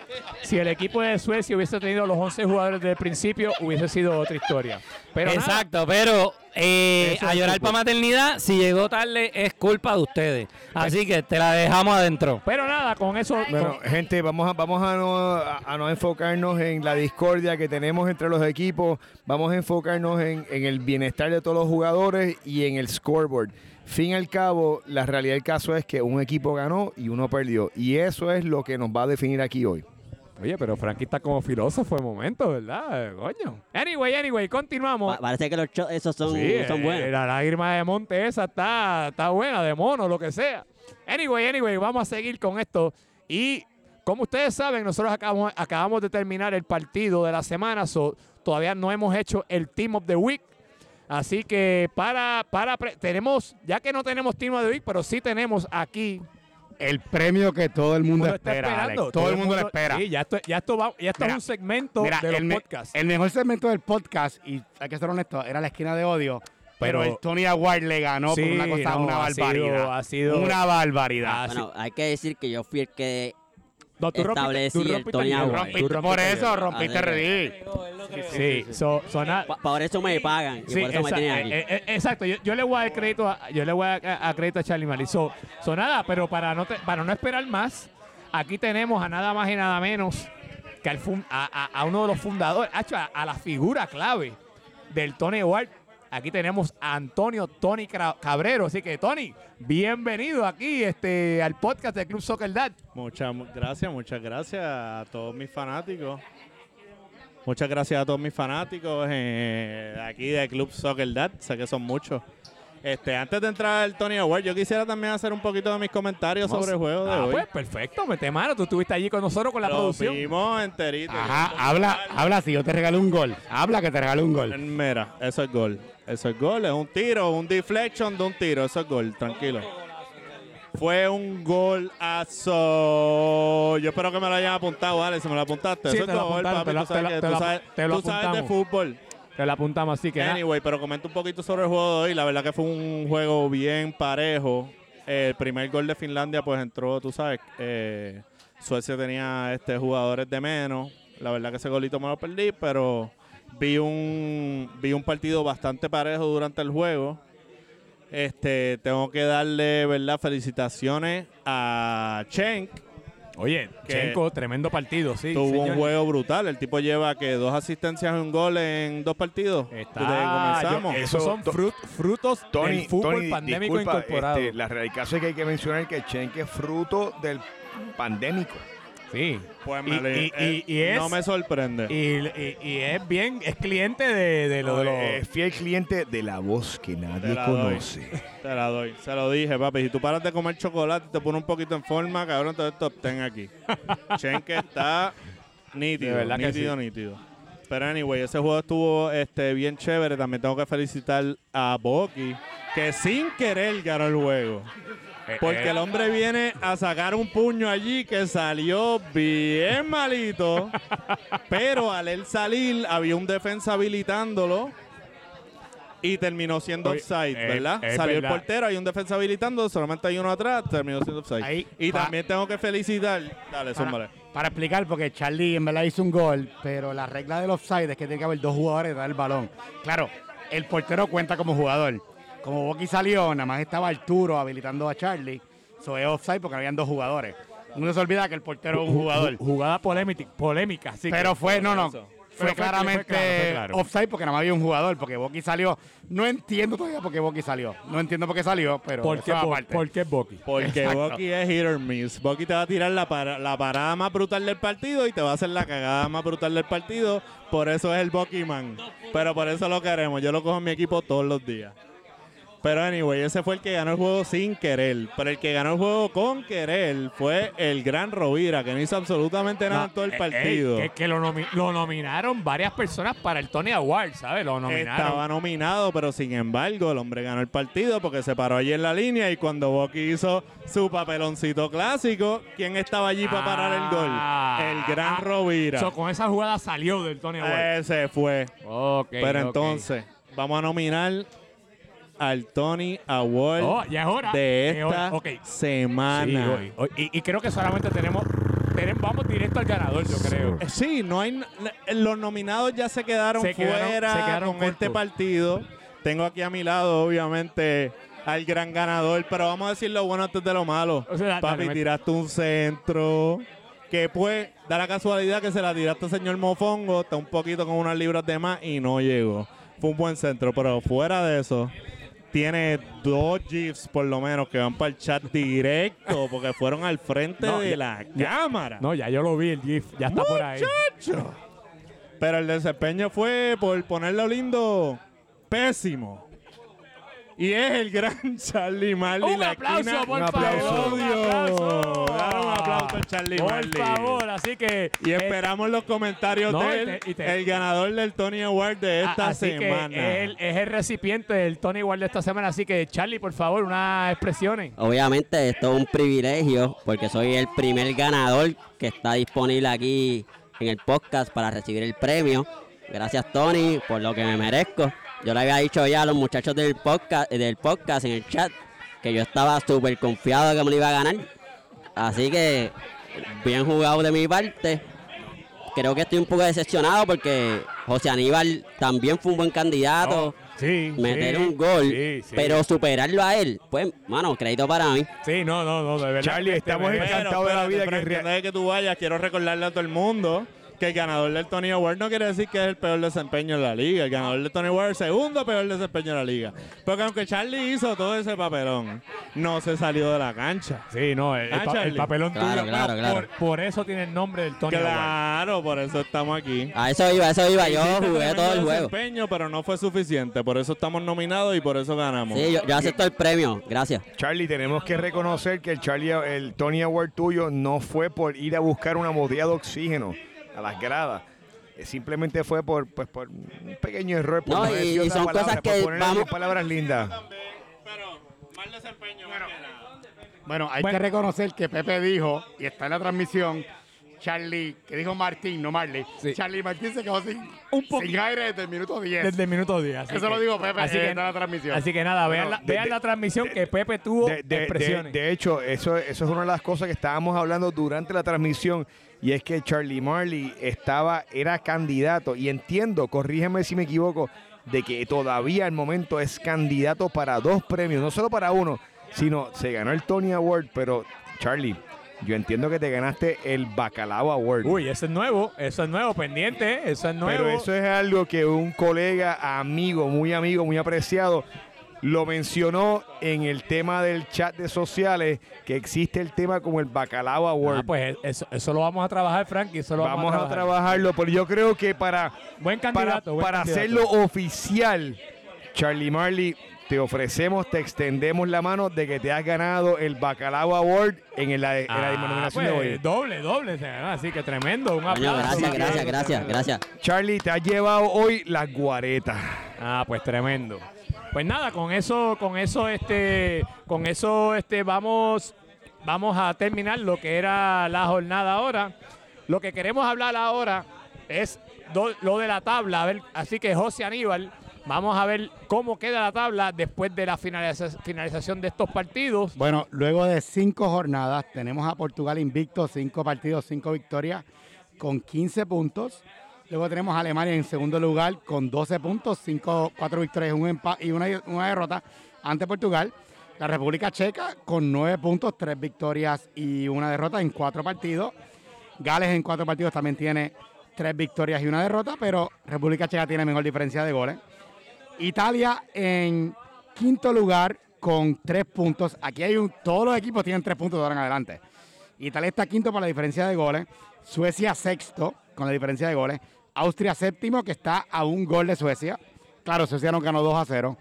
si el equipo de Suecia hubiese tenido los 11 jugadores desde el principio, hubiese sido otra historia. Pero nada, Exacto, pero eh, a llorar para maternidad, si llegó tarde, es culpa de ustedes. Así que te la dejamos adentro. pero nada, con eso... Bueno, con- gente, vamos a, vamos a no, a, a no enfocarnos en la discordia que tenemos entre los equipos. Vamos a enfocarnos en, en el bienestar de todos los jugadores y en el scoreboard. Fin al cabo, la realidad del caso es que un equipo ganó y uno perdió. Y eso es lo que nos va a definir aquí hoy. Oye, pero Frankie está como filósofo de momento, ¿verdad? Eh, Coño. Anyway, anyway, continuamos. Pa- parece que los shots esos son, Sí, son eh, buenos. La lágrima de monte esa está, está buena, de mono, lo que sea. Anyway, anyway, vamos a seguir con esto. Y como ustedes saben, nosotros acabamos, acabamos de terminar el partido de la semana, so, todavía no hemos hecho el Team of the Week. Así que para, para pre- tenemos, ya que no tenemos Team of the Week, pero sí tenemos aquí. El premio que todo el mundo espera, Alex. Todo, el mundo lo espera. Sí, ya esto, ya esto, va- ya esto Mira, es un segmento Mira, de los el, me- podcasts. el mejor segmento del podcast, y hay que ser honesto, era la esquina de odio. Pero, Pero- el Tony Award le ganó Sí, por una cosa, no, una ha sido- barbaridad. ha sido- una barbaridad. Bueno, hay que decir que yo fui el que No, tú rompiste- tú el rompiste Tony Award. tú Rompiste- rompiste por el eso rompiste RD. Sí, so, so na- Pa- por eso me pagan y sí, por eso me tienen aquí. eh, eh, exacto, yo, yo le voy a dar crédito a, yo le voy a, a- a crédito a Charlie Mali. So, so nada, pero para no, te- para no esperar más, aquí tenemos a nada más y nada menos que al fun- a, a- a uno de los fundadores, a, a la figura clave del Tony Award. Aquí tenemos a Antonio Tony Cabrero. Así que, Tony, bienvenido aquí este, al podcast de Club Soccer Dad. Muchas mu- gracias, muchas gracias a todos mis fanáticos. Muchas gracias a todos mis fanáticos eh, aquí de Club Soccer Dad, sé que son muchos. Este, antes de entrar al Tony Award, yo quisiera también hacer un poquito de mis comentarios sobre el juego de Ah, hoy. pues perfecto, mete mano. Tú estuviste allí con nosotros con la Lo producción. vimos enterito. Ajá, habla, habla si yo te regalo un gol. Habla que te regalo un gol. Mira, eso es gol. Eso es gol, es un tiro, un deflection de un tiro, eso es gol, tranquilo. Fue un golazo. Yo espero que me lo hayan apuntado, vale, si me lo apuntaste. Sí, eso te es lo gol, apuntaron, papi, te lo- tú sabes te lo- tú sabes- tú de fútbol. Te la apuntamos así que. Anyway, pero comento un poquito sobre el juego de hoy. La verdad que fue un juego bien parejo. El primer gol de Finlandia, pues entró, tú sabes, eh, Suecia tenía este jugadores de menos. La verdad que ese golito me lo perdí, pero vi un, vi un partido bastante parejo durante el juego. Este, tengo que darle, ¿verdad? Felicitaciones a Chen, Oye, Chenko, tremendo partido, sí. Tuvo señor. un juego brutal. El tipo lleva que dos asistencias y un gol en dos partidos. Está, desde que comenzamos. yo- esos son frut- frutos Tony, del fútbol Tony, pandémico disculpa, incorporado. este, la realidad es que hay que mencionar que Chenque es fruto del pandémico. Sí. Pues Y- me le- y- eh, y- y es- no me sorprende. Y, y- y es bien, es cliente de, de lo de los. Es fiel cliente de la voz que nadie Te doy. conoce. Te la doy. Se lo dije, papi. Si tú paras de comer chocolate y te pones un poquito en forma, cabrón, entonces top 10 aquí. Chenke está nítido, De verdad que nítido, nítido. Pero anyway, ese juego estuvo este, bien chévere. También tengo que felicitar a Boki, que sin querer ganó el juego. Eh, Porque el hombre viene a sacar un puño allí que salió bien malito. pero al él salir, había un defensa habilitándolo. Y terminó siendo Oye, offside, eh, ¿verdad? es Salió verdad. el portero, hay un defensa habilitando, solamente hay uno atrás, terminó siendo offside. Ahí, y también tengo que felicitar. Dale. Para, para explicar, porque Charlie en verdad hizo un gol, pero la regla del offside es que tiene que haber dos jugadores detrás del balón. Claro, el portero cuenta como jugador. Como Boqui salió, nada más estaba Arturo habilitando a Charlie. Eso es offside porque habían dos jugadores. Uno se olvida que el portero es un jugador. Jugada polémica, polémica sí Pero fue, no, no. Fue claramente fue claro, fue claro. offside porque nada más había un jugador, porque Boqui salió. No entiendo todavía por qué Boqui salió. No entiendo por qué salió, pero ¿Por qué, es Bo- aparte. ¿Por qué Bucky? Porque. Bucky es hit or miss. Bucky te va a tirar la, para- la parada más brutal del partido y te va a hacer la cagada más brutal del partido. Por eso es el Bucky Man. Pero por eso lo queremos. Yo lo cojo en mi equipo todos los días. Pero anyway, ese fue el que ganó el juego sin querer. Pero el que ganó el juego con querer fue el gran Rovira, que no hizo absolutamente nada en todo el eh, partido. ey, que que lo, nomi- lo nominaron varias personas para el Tony Award, ¿sabes? Lo nominaron. Estaba nominado, pero sin embargo, el hombre ganó el partido porque se paró allí en la línea y cuando Bucky hizo su papeloncito clásico, ¿quién estaba allí para parar el gol? Ah, El gran ah, Rovira. so, con esa jugada salió del Tony Award. Ese fue. Ok, pero entonces, vamos a nominar al Tony Award Oh, ya es hora. de Es hora. esta Ok. semana. Sí, hoy- hoy- y, y creo que solamente tenemos, tenemos- Vamos directo al ganador, yo creo. Sí, no hay los nominados ya se quedaron Se quedaron- fuera se quedaron con este partido. Tengo aquí a mi lado, obviamente, al gran ganador, pero vamos a decir lo bueno antes de lo malo. O sea, Papi, dale, tiraste un centro que pues da la casualidad que se la tiraste al señor Mofongo, está un poquito con unas libras de más y no llegó. Fue un buen centro, pero fuera de eso, tiene dos GIFs por lo menos que van para el chat directo porque fueron al frente No, de ya- la ya- cámara. No, ya yo lo vi, el GIF. Ya está por ahí. Muchacho. Pero el desempeño fue, por ponerlo lindo, pésimo. Y es el gran Charlie Marley. Un la aplauso, esquina por favor. Un aplauso. Dale un aplauso a Charlie Por Marley. favor, así que. Y eh, esperamos los comentarios no, de y él, te- y te- el ganador del Tony Award de a- esta así semana. que él es el recipiente del Tony Award de esta semana. Así que, Charlie, por favor, unas expresiones. Obviamente esto es un privilegio porque soy el primer ganador que está disponible aquí en el podcast para recibir el premio. Gracias Tony por lo que me merezco. Yo le había dicho ya a los muchachos del podcast, del podcast en el chat que yo estaba súper confiado de que me lo iba a ganar. Así que bien jugado de mi parte. Creo que estoy un poco decepcionado porque José Aníbal también fue un buen candidato. Sí. meter sí, un gol, sí, sí. pero superarlo a él, pues, mano, crédito para mí. Sí, no, no, no, de verdad. Charlie, estamos te- en- Pero, encantado de la vida Frank, que que tú vayas, quiero recordarle a todo el mundo que el ganador del Tony Award no quiere decir que es el peor desempeño de la liga. El ganador del Tony Award es el segundo peor desempeño de la liga. Porque aunque Charlie hizo todo ese papelón, no se salió de la cancha. Sí, no, el, Ah, el pa- el Charlie. papelón Claro, tuyo. claro, claro. Por, por eso tiene el nombre del Tony Award. Claro, por eso estamos aquí. A eso iba, a eso iba, yo Hiciste jugué todo el juego. desempeño, pero no fue suficiente. Por eso estamos nominados y por eso ganamos. Sí, yo, yo acepto el premio, gracias. Charlie, tenemos que reconocer que el Charlie, el Tony Award tuyo no fue por ir a buscar una botella de oxígeno a las gradas. Eh, Simplemente fue por, pues, por un pequeño error. Por No, no y- son palabra, cosas por que ponerle vamos- palabras lindas. Pero mal desempeño. Bueno, hay Bueno. que reconocer que Pepe dijo, y está en la transmisión, Charlie, que dijo Martín, no Marley. Sí. Charlie Martín se quedó sin, Un poco- sin aire desde el minuto 10. Desde el minuto 10. así Eso que- lo digo Pepe así eh, que, en la transmisión. así que nada, vean, Bueno, la, de- vean de- la transmisión de- que Pepe tuvo De, de- de- expresiones. de hecho, eso, eso es una de las cosas que estábamos hablando durante la transmisión y es que Charlie Marley estaba, era candidato y entiendo, corrígeme si me equivoco, de que todavía al momento es candidato para dos premios, no solo para uno, sino se ganó el Tony Award, pero Charlie, yo entiendo que te ganaste el Bacalao Award. Uy, eso es nuevo, eso es nuevo, pendiente, eso es nuevo. Pero eso es algo que un colega, amigo, muy amigo, muy apreciado, lo mencionó en el tema del chat de sociales, que existe el tema como el Bacalao Award. Ah, pues eso, eso lo vamos a trabajar, Frankie. Eso lo vamos, Vamos a trabajarlo, pero yo creo que para, Buen para, candidato. buen para candidato. hacerlo oficial, Charlie Marley, te ofrecemos, te extendemos la mano de que te has ganado el Bacalao Award en, el- en la Ah, denominación pues, de hoy. Doble, doble. Así que tremendo. Un aplauso. gracias, gracias, gracias, gracias. Charlie, te has llevado hoy las guaretas. Ah, pues tremendo. Pues nada, con eso, con eso, este, con eso, este, vamos, vamos a terminar lo que era la jornada ahora. Lo que queremos hablar ahora es lo de la tabla. A ver, así que José Aníbal, vamos a ver cómo queda la tabla después de la finaliza- finalización de estos partidos. Bueno, luego de cinco jornadas, tenemos a Portugal invicto, cinco partidos, cinco victorias, con 15 puntos. Luego tenemos a Alemania en segundo lugar con 12 puntos, cinco, cuatro victorias un y una, una derrota ante Portugal. La República Checa con 9 puntos, tres victorias y una derrota en cuatro partidos. Gales en cuatro partidos también tiene tres victorias y una derrota, pero República Checa tiene mejor diferencia de goles. Italia en quinto lugar con tres puntos. Aquí hay un, todos los equipos tienen tres puntos de ahora en adelante. Italia está quinto por la diferencia de goles. Suecia sexto con la diferencia de goles. Austria séptimo que está a un gol de Suecia. Claro, Suecia nos ganó 2 a 0.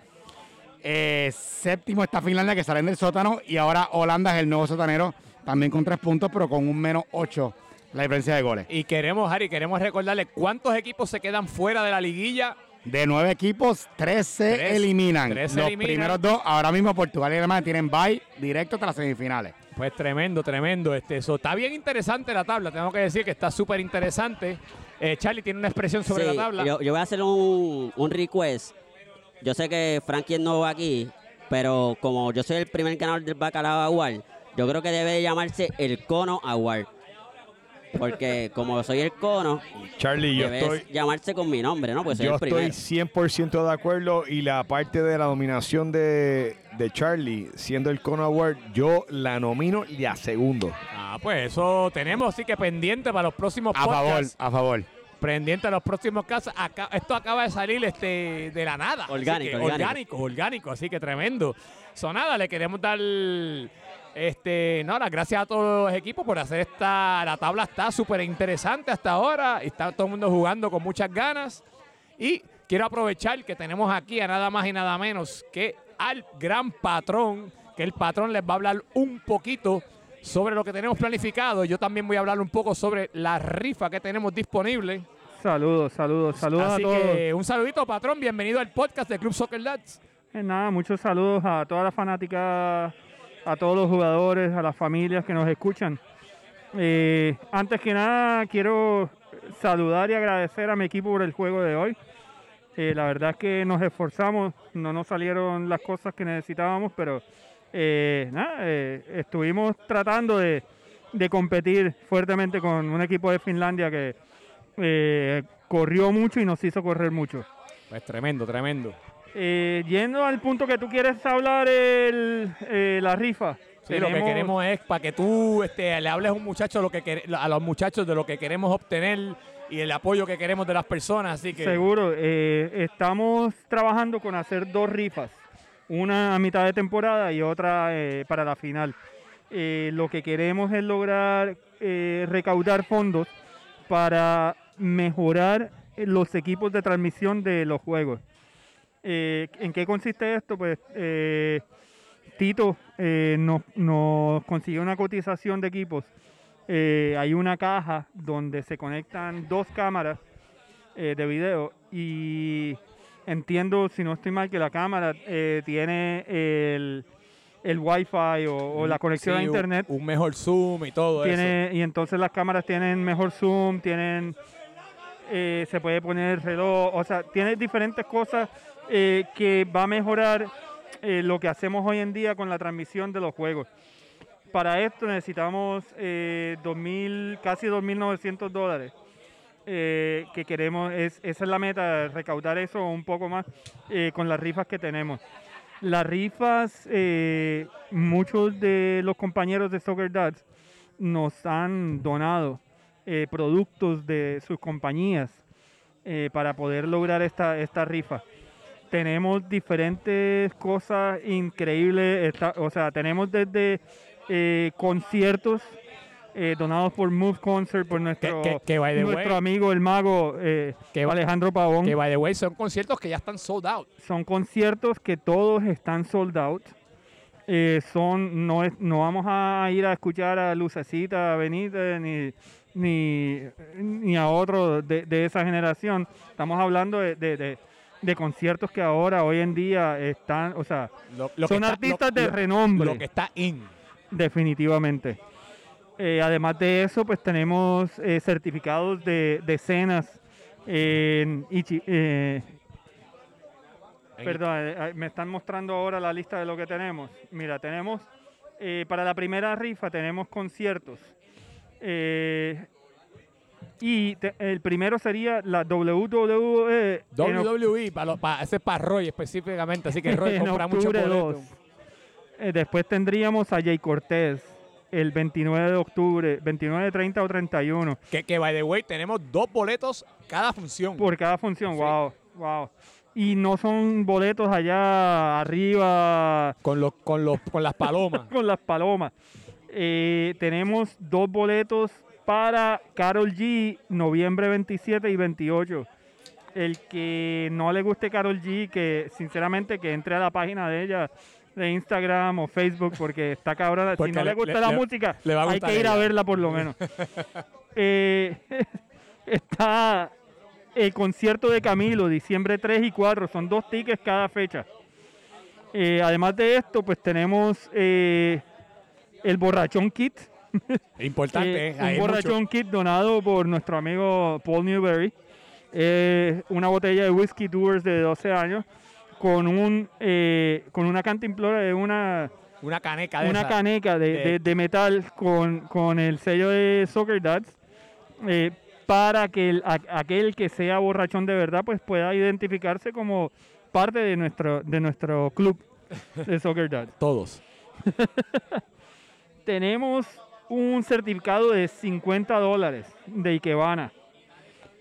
Eh, séptimo está Finlandia que salen del sótano y ahora Holanda es el nuevo sotanero también con tres puntos pero con un menos 8 la diferencia de goles. Y queremos, Harry, queremos recordarle cuántos equipos se quedan fuera de la liguilla. De nueve equipos, tres se Tres- eliminan. tres Los eliminan. primeros dos, ahora mismo Portugal y Alemania tienen bye directo hasta las semifinales. Pues tremendo, tremendo. Este, eso está bien interesante la tabla. Tengo que decir que está súper interesante. Eh, Charlie tiene una expresión sobre Sí, la tabla. Yo, yo voy a hacer un, un request. Yo sé que Frankie no va aquí, pero como yo soy el primer ganador del Bacalao Award, yo creo que debe llamarse el Cono Award. Porque como soy el Cono, Charlie, yo estoy, llamarse con mi nombre, ¿no? Pues soy yo el primero. estoy 100% de acuerdo y la parte de la nominación de, de Charlie, siendo el Cono Award, yo la nomino y la segundo. Ah, pues eso tenemos así que pendiente para los próximos A favor, a favor. Pendiente a los próximos casos. Acá, esto acaba de salir este de la nada. Orgánico, que- orgánico. orgánico, orgánico, Así que tremendo. Sonada, le queremos dar este, no, las gracias a todos los equipos por hacer esta. La tabla está súper interesante hasta ahora. Está todo el mundo jugando con muchas ganas. Y quiero aprovechar que tenemos aquí a nada más y nada menos que al gran patrón, que el patrón les va a hablar un poquito sobre lo que tenemos planificado. Yo también voy a hablar un poco sobre la rifa que tenemos disponible. Saludos, saludos, saludos Así a todos. que un saludito, patrón. Bienvenido al podcast de Club Soccer Lads. Eh, nada, muchos saludos a toda la fanática, a todos los jugadores, a las familias que nos escuchan. Eh, antes que nada, quiero saludar y agradecer a mi equipo por el juego de hoy. Eh, la verdad es que nos esforzamos, no nos salieron las cosas que necesitábamos, pero eh, eh, estuvimos tratando de, de competir fuertemente con un equipo de Finlandia que eh, corrió mucho y nos hizo correr mucho. Pues tremendo, tremendo. Eh, yendo al punto que tú quieres hablar, el, eh, la rifa. Sí, lo que Tenemos- queremos es para que tú este, le hables a un muchacho lo que a los muchachos de lo que queremos obtener y el apoyo que queremos de las personas. Así que Seguro, eh, estamos trabajando con hacer dos rifas, una a mitad de temporada y otra eh, para la final. Eh, lo que queremos es lograr eh, recaudar fondos para mejorar los equipos de transmisión de los juegos. Eh, ¿En qué consiste esto? Pues eh, Tito eh, nos, nos consiguió una cotización de equipos. Eh, hay una caja donde se conectan dos cámaras eh, de video y entiendo, si no estoy mal, que la cámara eh, tiene el, el wifi o, o la conexión sí, a un- internet. Un, mejor zoom y todo eso. Tiene, y entonces las cámaras tienen mejor zoom, tienen eh, se puede poner reloj, o sea, tiene diferentes cosas eh, que va a mejorar eh, lo que hacemos hoy en día con la transmisión de los juegos. Para esto necesitamos eh, 2000, casi 2.900 dólares. eh, que queremos, es, esa es la meta, recaudar eso un poco más con las rifas que tenemos. Las rifas, muchos de los compañeros de Soccer Dads nos han donado productos de sus compañías para poder lograr esta, esta rifa. Tenemos diferentes cosas increíbles. Está- o sea, tenemos desde eh, conciertos eh, donados por Move Concert, por nuestro, que- que by the nuestro way- amigo el mago eh, Que Alejandro Pavón. Que by the way, son conciertos que ya están sold out. Son conciertos que todos están sold out. Eh, son, no, es, no vamos a ir a escuchar a Lucecita Benítez ni, ni, ni a otro de, de esa generación. Estamos hablando de, de- de- de conciertos que ahora, hoy en día, están, o sea, Lo- lo que son está- artistas lo- de renombre. Lo que está in. Definitivamente. Eh, además de eso, pues tenemos eh, certificados de, de cenas en Ichi- eh, Perdón, me están mostrando ahora la lista de lo que tenemos. Mira, tenemos eh, para la primera rifa tenemos conciertos. Eh, y te- el primero sería la WWE WWE, para lo- para- ese es para Roy específicamente, así que Roy compra mucho boleto. 2. Eh, después tendríamos a Jay Cortés el 29 de octubre, 29, 30 o 31 Que, que, by the way, tenemos dos boletos cada función. por cada función. Sí. Wow, wow. Y no son boletos allá arriba Con, los, con, los, con las palomas. con las palomas. Eh, tenemos dos boletos para Carol G, noviembre 27 y 28. El que no le guste Carol G, que sinceramente que entre a la página de ella de Instagram o Facebook porque está cabrona. Porque si no le, le- gusta le- la le- música, le va a hay que ir a verla por lo menos. Eh, está el concierto de Camilo, diciembre 3 y 4, son dos tickets cada fecha. Eh, además de esto, pues tenemos eh, el Borrachón Kit. Importante, Eh, ¿eh? un Borrachón mucho- Kit donado por nuestro amigo Paul Newberry. Eh, una botella de whisky Doers de 12 años con un eh, con una cantimplora de una Una caneca de una esa. caneca de, de- de- de metal con, con el sello de Soccer Dads eh, para que el- a- aquel que sea borrachón de verdad pues pueda identificarse como parte de nuestro de nuestro club de Soccer Dads. Todos. Tenemos un certificado de 50 dólares de Ikebana.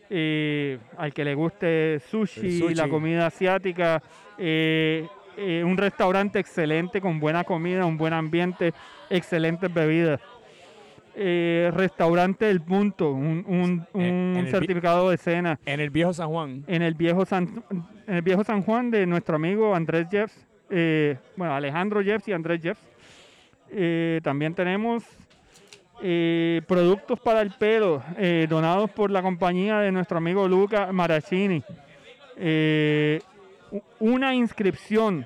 Eh, al que le guste sushi, la comida asiática, eh, eh, un restaurante excelente con buena comida, un buen ambiente, excelentes bebidas. Eh, restaurante El Punto, un, un- un en certificado de cena En el viejo San Juan. en el viejo San, en el viejo San Juan de nuestro amigo Andrés Jeffs, eh, bueno, Alejandro Jeffs y Andrés Jeffs. Eh, también tenemos eh, productos para el pelo eh, donados por la compañía de nuestro amigo Luca Maracini. Eh, una inscripción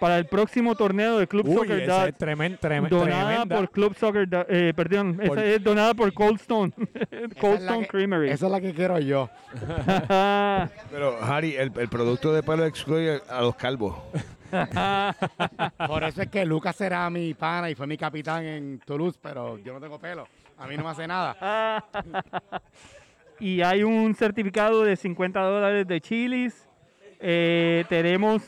para el próximo torneo de Club Uy, Soccer esa Dad, es donada tremenda. por Club Soccer Dad- eh, perdón, Por- esa es donada por Cold Stone, Cold Stone que- Creamery. Esa es la que quiero yo. Pero, Harry, el, el producto de pelo excluye a los calvos. Por eso es que Lucas será mi pana y fue mi capitán en Toulouse, pero yo no tengo pelo. A mí no me hace nada. y hay un certificado de 50 dólares de chilis. Eh, tenemos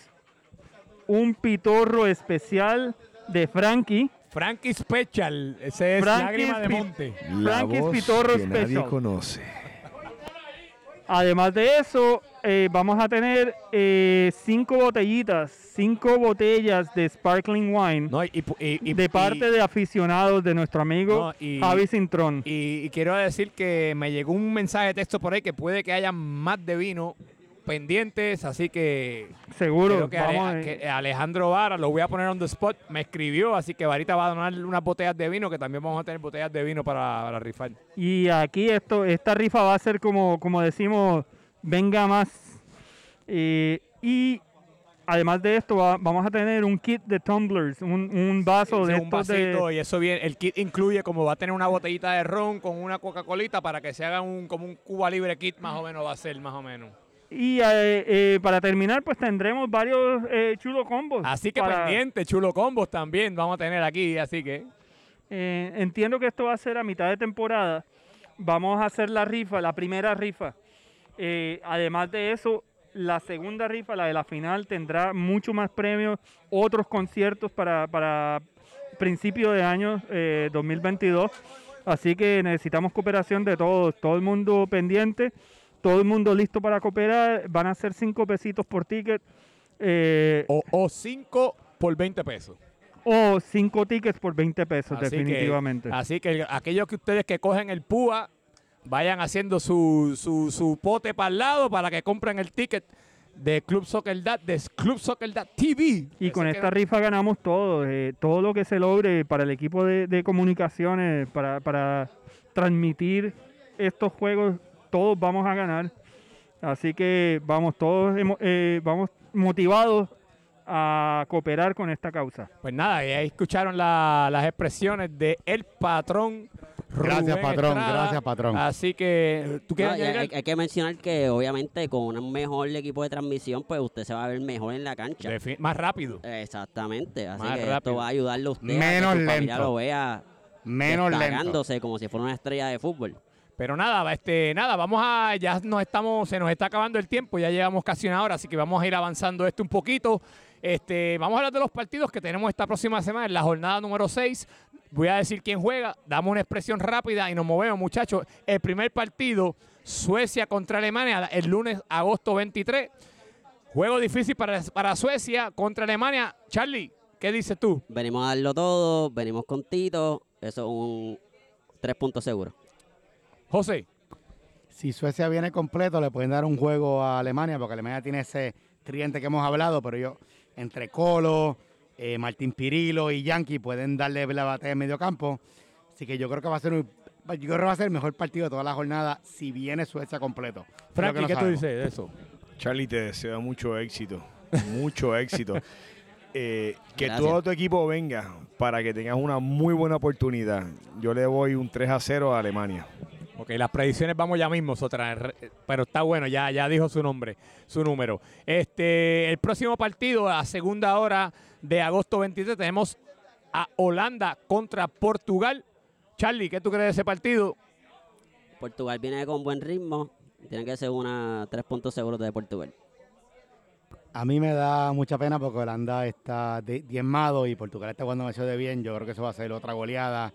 un pitorro especial de Frankie. Frankie Special. Ese es Frankie's Lágrima de Monte. La Frankie's voz Pitorro que nadie Special. conoce. Además de eso, eh, vamos a tener eh, cinco botellitas, cinco botellas de sparkling wine No, y, y- y- de parte y- de aficionados de nuestro amigo No, y- Javi Cintrón. Y, y quiero decir que me llegó un mensaje de texto por ahí que puede que haya más de vino pendientes, así que Seguro. creo que, vamos Ale- a- que Alejandro Vara, lo voy a poner on the spot, me escribió, así que Varita va a donar unas botellas de vino, que también vamos a tener botellas de vino para, para rifar. Y aquí esto, esta rifa va a ser como, como decimos, venga más. Eh, y además de esto, va- vamos a tener un kit de tumblers, un, un vaso de un estos de... vasito y eso bien, el kit incluye como va a tener una botellita de ron con una Coca-Colita para que se haga un como un Cuba Libre kit más o menos va a ser más o menos. Y eh, eh, para terminar, pues tendremos varios eh, chulo combos. Así que para- pendiente, chulo combos también vamos a tener aquí, así que Eh, entiendo que esto va a ser a mitad de temporada. Vamos a hacer la rifa, la primera rifa. Eh, además de eso, la segunda rifa, la de la final, tendrá mucho más premios, otros conciertos para, para principio de año eh, 2022. Así que necesitamos cooperación de todos, todo el mundo pendiente, todo el mundo listo para cooperar. Van a ser cinco pesitos por ticket. eh, O 5 por 20 pesos. o cinco tickets por 20 pesos, Así que- definitivamente. Así que aquellos que ustedes que cogen el púa, vayan haciendo su, su, su pote para el lado para que compren el ticket de Club Soccer Dad, de Club Soccer Dad TV. Y con esta rifa ganamos todo, eh, todo lo que se logre para el equipo de, de comunicaciones, para, para transmitir estos juegos, todos vamos a ganar. Así que vamos todos eh, vamos motivados a cooperar con esta causa. Pues nada, y ahí escucharon la- las expresiones de el patrón. Gracias, Rubén patrón, Estrada. gracias, patrón. Así que, ¿tú No, quieres y hay, que mencionar que obviamente con un mejor equipo de transmisión, pues usted se va a ver mejor en la cancha. Defi- más rápido. Exactamente, así Más que rápido. esto va a ayudarle a usted Menos a que su lento. lo vea Menos lento. como si fuera una estrella de fútbol. Pero nada, este, nada, vamos a, ya nos estamos, se nos está acabando el tiempo, ya llevamos casi una hora, así que vamos a ir avanzando esto un poquito. Este, vamos a hablar de los partidos que tenemos esta próxima semana, en la jornada número 6. Voy a decir quién juega, damos una expresión rápida y nos movemos, muchachos. El primer partido, Suecia contra Alemania, el lunes, agosto 23. Juego difícil para, para Suecia contra Alemania. Charlie, ¿qué dices tú? Venimos a darlo todo, venimos con Tito, eso es un tres puntos seguro. José, Si Suecia viene completo, le pueden dar un juego a Alemania, porque Alemania tiene ese tridente que hemos hablado, pero yo, entre Colo, eh, Martín Pirilo y Yankee, pueden darle la batalla en medio campo. Así que yo creo que va a ser un- yo creo que va a ser el mejor partido de toda la jornada si viene Suecia completo. Frankie, no ¿qué tú dices de eso? Charlie, te deseo mucho éxito, mucho éxito. Eh, que Gracias. todo tu equipo venga para que tengas una muy buena oportunidad. Yo le voy un 3 a 0 a Alemania. Ok, las predicciones vamos ya mismo, otra, pero está bueno, ya, ya dijo su nombre, su número. Este, el próximo partido, a segunda hora de agosto 23, tenemos a Holanda contra Portugal. Charlie, ¿qué tú crees de ese partido? Portugal viene con buen ritmo, tiene que ser una tres puntos seguros de Portugal. A mí me da mucha pena porque Holanda está diezmado y Portugal está jugando demasiado de bien. Yo creo que eso va a ser otra goleada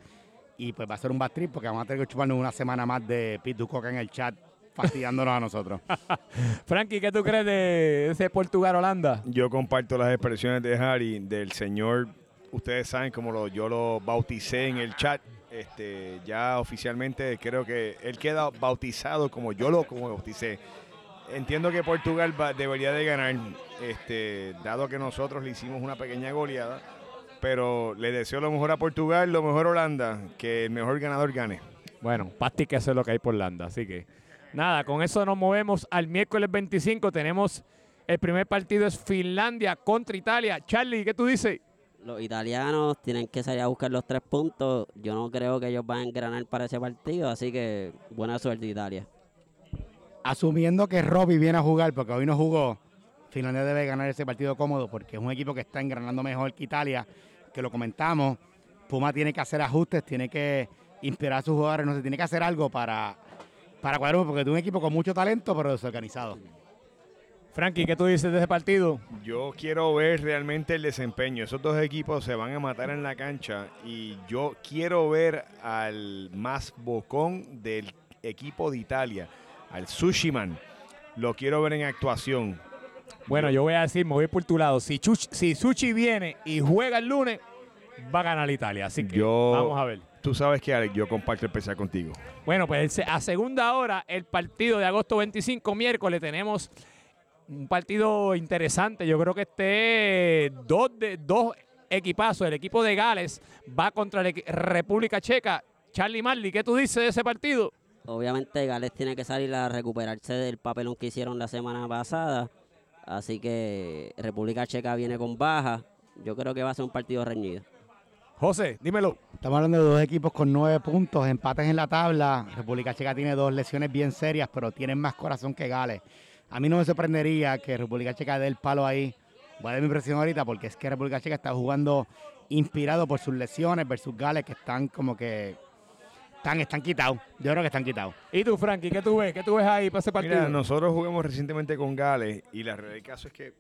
y pues va a ser un bad trip porque vamos a tener que chuparnos una semana más de Pete Coca en el chat fastidiándonos a nosotros. Frankie, ¿qué tú crees de ese Portugal-Holanda? Yo comparto las expresiones de Harry, del señor, ustedes saben cómo lo, yo lo bauticé en el chat. Este, ya oficialmente creo que él queda bautizado como yo lo como bauticé. Entiendo que Portugal va- debería de ganar, este, dado que nosotros le hicimos una pequeña goleada, pero le deseo lo mejor a Portugal, lo mejor a Holanda, que el mejor ganador gane. Bueno, Pasti que eso es lo que hay por Holanda, así que nada, con eso nos movemos al miércoles 25. Tenemos el primer partido es Finlandia contra Italia. Charlie, ¿qué tú dices? Los italianos tienen que salir a buscar los tres puntos. Yo no creo que ellos van a engranar para ese partido, así que buena suerte Italia. Asumiendo que Robbie viene a jugar porque hoy no jugó, Finlandia debe ganar ese partido cómodo porque es un equipo que está engranando mejor que Italia, que lo comentamos. Puma tiene que hacer ajustes, tiene que inspirar a sus jugadores, no sé, tiene que hacer algo para, para cuadrar, porque es un equipo con mucho talento pero desorganizado. Frankie, ¿qué tú dices de ese partido? Yo quiero ver realmente el desempeño. Esos dos equipos se van a matar en la cancha y yo quiero ver al más bocón del equipo de Italia, al Sushiman. Lo quiero ver en actuación. Bueno, yo voy a decir, me voy por tu lado. Si, Chuch- si Suchi viene y juega el lunes, va a ganar Italia. Así que Yo- vamos a ver. Tú sabes que Alex, yo comparto el especial contigo. Bueno, pues a segunda hora, el partido de agosto 25, miércoles, tenemos un partido interesante. Yo creo que este dos, de, dos equipazos. El equipo de Gales va contra la República Checa. Charlie Marley, ¿qué tú dices de ese partido? Obviamente Gales tiene que salir a recuperarse del papelón que hicieron la semana pasada. Así que República Checa viene con baja. Yo creo que va a ser un partido reñido. José, dímelo. Estamos hablando de dos equipos con nueve puntos, empates en la tabla. República Checa tiene dos lesiones bien serias, pero tienen más corazón que Gales. A mí no me sorprendería que República Checa dé el palo ahí. Voy a dar mi impresión ahorita porque es que República Checa está jugando inspirado por sus lesiones versus Gales que están como que están, están quitados. Yo creo que están quitados. ¿Y tú, Frankie, qué tú ves? ¿Qué tú ves ahí para ese partido? Mira, nosotros jugamos recientemente con Gales y la realidad del caso es que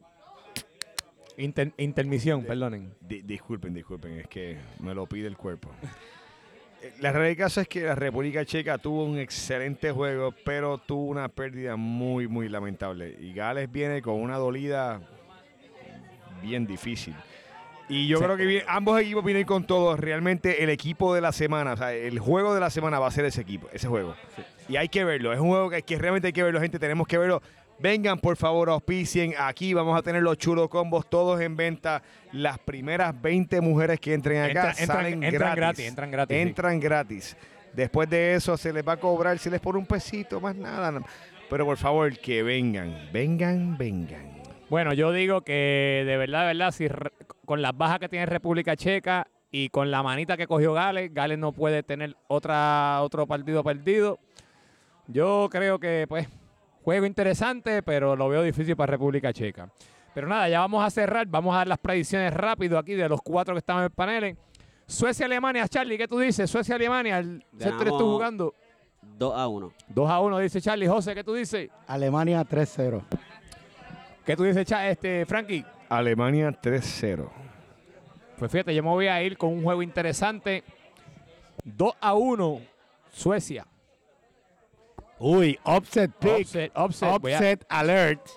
Inter- intermisión, perdonen. Di- disculpen, disculpen, es que me lo pide el cuerpo. Eh, La realidad del caso es que la República Checa tuvo un excelente juego, pero tuvo una pérdida muy, muy lamentable. Y Gales viene con una dolida bien difícil. Y yo Sí. creo que bien- ambos equipos vienen con todo. Realmente el equipo de la semana, o sea, el juego de la semana va a ser ese equipo, ese juego. Y hay que verlo. Es un juego que, que realmente hay que verlo, gente. Tenemos que verlo. Vengan, por favor, auspicien. Aquí vamos a tener los chulos combos todos en venta. Las primeras 20 mujeres que entren acá Entra- entran- salen entran gratis. gratis, entran gratis, sí. Entran gratis. Después de eso se les va a cobrar, si les pone un pesito, más nada. Pero por favor, que vengan. Vengan, vengan. Bueno, yo digo que de verdad, de verdad, si con las bajas que tiene República Checa y con la manita que cogió Gales, Gales no puede tener otra, otro partido perdido. Yo creo que, pues, juego interesante, pero lo veo difícil para República Checa. Pero nada, ya vamos a cerrar, vamos a dar las predicciones rápido aquí de los cuatro que están en el panel. Suecia-Alemania, Charlie, ¿qué tú dices? Suecia-Alemania, el sector tú Ganamos- jugando. 2 a 1. 2 a 1, dice Charlie. José, ¿qué tú dices? Alemania 3-0. ¿Qué tú dices, este, Frankie? Alemania 3-0. Pues fíjate, yo me voy a ir con un juego interesante. 2 a 1, Suecia. Uy, upset pick. Offset, offset. A- alert.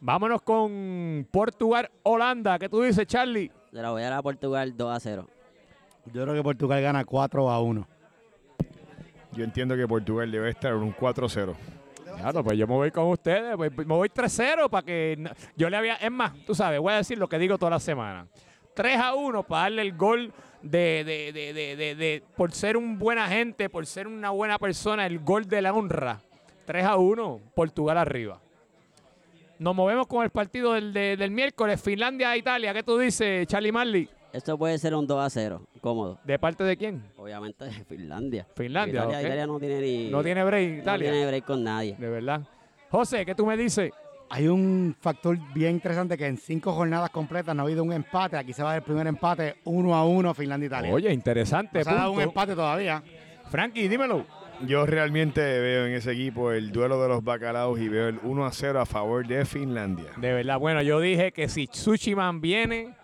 vámonos con Portugal, Holanda. ¿Qué tú dices, Charlie? Se la voy a dar a Portugal 2 a 0. Yo creo que Portugal gana 4 a 1. Yo entiendo que Portugal debe estar en un 4-0. Claro, pues yo me voy con ustedes. pues, me voy 3-0 para que. no- Yo le había. Es más, tú sabes, voy a decir lo que digo toda la semana. 3 a 1 para darle el gol de, de, de, de, por ser un buena gente, por ser una buena persona, el gol de la honra. 3 a 1, Portugal arriba. Nos movemos con el partido del, de- del miércoles, Finlandia-Italia. ¿Qué tú dices, Charlie Marley? Esto puede ser un 2 a 0, cómodo. ¿De parte de quién? Obviamente de Finlandia. Finlandia, Italia, ok. Italia no tiene ni. No tiene break, no Italia. tiene break con nadie. De verdad. José, ¿qué tú me dices? Hay un factor bien interesante que en cinco jornadas completas no ha habido un empate. Aquí se va a dar el primer empate 1 a 1 Finlandia-Italia. Oye, interesante. No se ha dado un empate todavía. Frankie, dímelo. Yo realmente veo en ese equipo el duelo de los bacalaos y veo el 1 a 0 a favor de Finlandia. De verdad, bueno, yo dije que si Sushiman viene,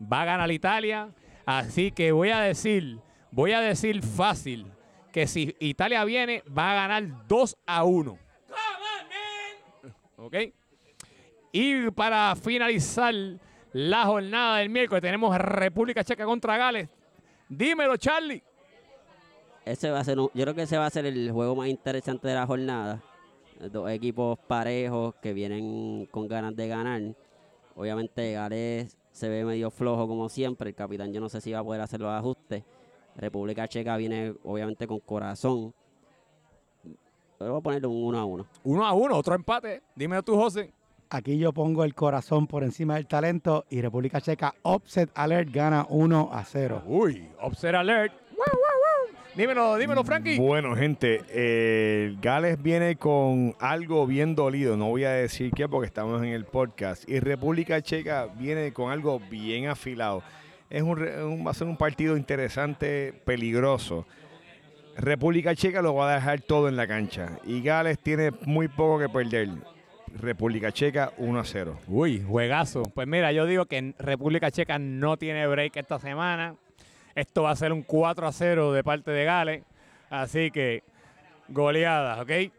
va a ganar Italia. Así que voy a decir, voy a decir fácil, que si Italia viene, va a ganar 2 a 1. ¿Ok? Y para finalizar la jornada del miércoles, tenemos República Checa contra Gales. Dímelo, Charlie. Ese va a ser yo creo que ese va a ser el juego más interesante de la jornada. Dos equipos parejos que vienen con ganas de ganar. Obviamente Gales se ve medio flojo como siempre. El capitán yo no sé si va a poder hacer los ajustes. República Checa viene obviamente con corazón. Pero voy a ponerle un 1 a 1. 1 a 1, otro empate. Dímelo tú, José. Aquí yo pongo el corazón por encima del talento y República Checa Offset Alert gana 1 a 0. Uy, Upset Alert. Wow, wow, wow. Dímelo, dímelo, Frankie. Bueno, gente, eh, Gales viene con algo bien dolido. No voy a decir qué porque estamos en el podcast. Y República Checa viene con algo bien afilado. Es un, re- un- va a ser un partido interesante, peligroso. República Checa lo va a dejar todo en la cancha. Y Gales tiene muy poco que perder. República Checa 1 a 0. Uy, juegazo. Pues mira, yo digo que República Checa no tiene break esta semana. Esto va a ser un 4 a 0 de parte de Gales. Así que goleada, ¿ok?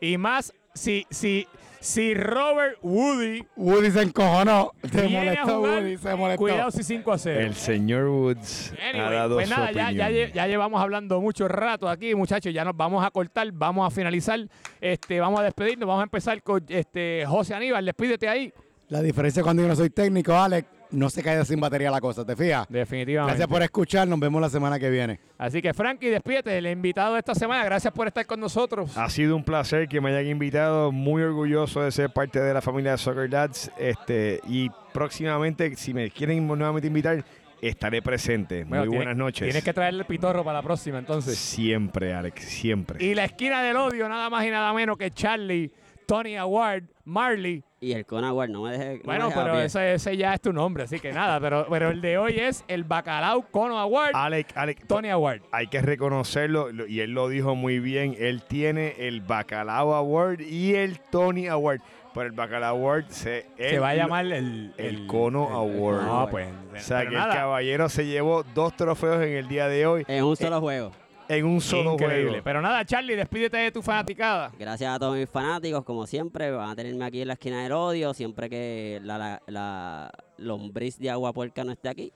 Y más si, si, si Robert Woody Woody se encojonó. Se molestó jugar, Woody, se molestó. cuidado si 5 a 0. El señor Woods ha Anyway, dado pues su nada, ya, ya, ya llevamos hablando mucho rato aquí, muchachos. Ya nos vamos a cortar, vamos a finalizar. Este, vamos a despedirnos, vamos a empezar con este José Aníbal. Despídete ahí. La diferencia cuando yo no soy técnico, Alex, no se cae sin batería la cosa, ¿te fijas? Definitivamente. Gracias por escuchar, nos vemos la semana que viene. Así que, Frankie, despídete, el invitado de esta semana. Gracias por estar con nosotros. Ha sido un placer que me hayan invitado, muy orgulloso de ser parte de la familia de Soccer Dads. Este, y próximamente, si me quieren nuevamente invitar, estaré presente. Bueno, muy tiene- buenas noches. Tienes que traerle el pitorro para la próxima, entonces. Siempre, Alex, siempre. Y la esquina del odio, nada más y nada menos que Charlie, Tony Award, Marley. Y el Conawar, no me deje. no me Bueno, deje pero ese, ese ya es tu nombre, así que nada. Pero, pero el de hoy es el Bacalao Cono Award, Alex, Alex, Tony Award. hay que reconocerlo, lo- y él lo dijo muy bien, él tiene el Bacalao Award y el Tony Award. Pero el Bacalao Award se, va a llamar el... el Cono Award. No, pues... O sea, que el caballero se llevó dos trofeos en el día de hoy. En un solo juego. En un solo Increíble. juego. Pero nada, Charlie, despídete de tu fanaticada. Gracias a todos mis fanáticos, como siempre, van a tenerme aquí en la esquina del odio, siempre que la, la, la lombriz de agua puerca no esté aquí,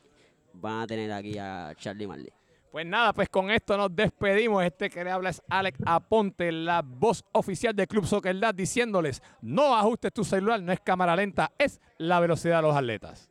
van a tener aquí a Charlie Marley. Pues nada, pues con esto nos despedimos. Este que le habla es Alex Aponte, la voz oficial del Club Soccer diciéndoles, no ajustes tu celular, no es cámara lenta, es la velocidad de los atletas.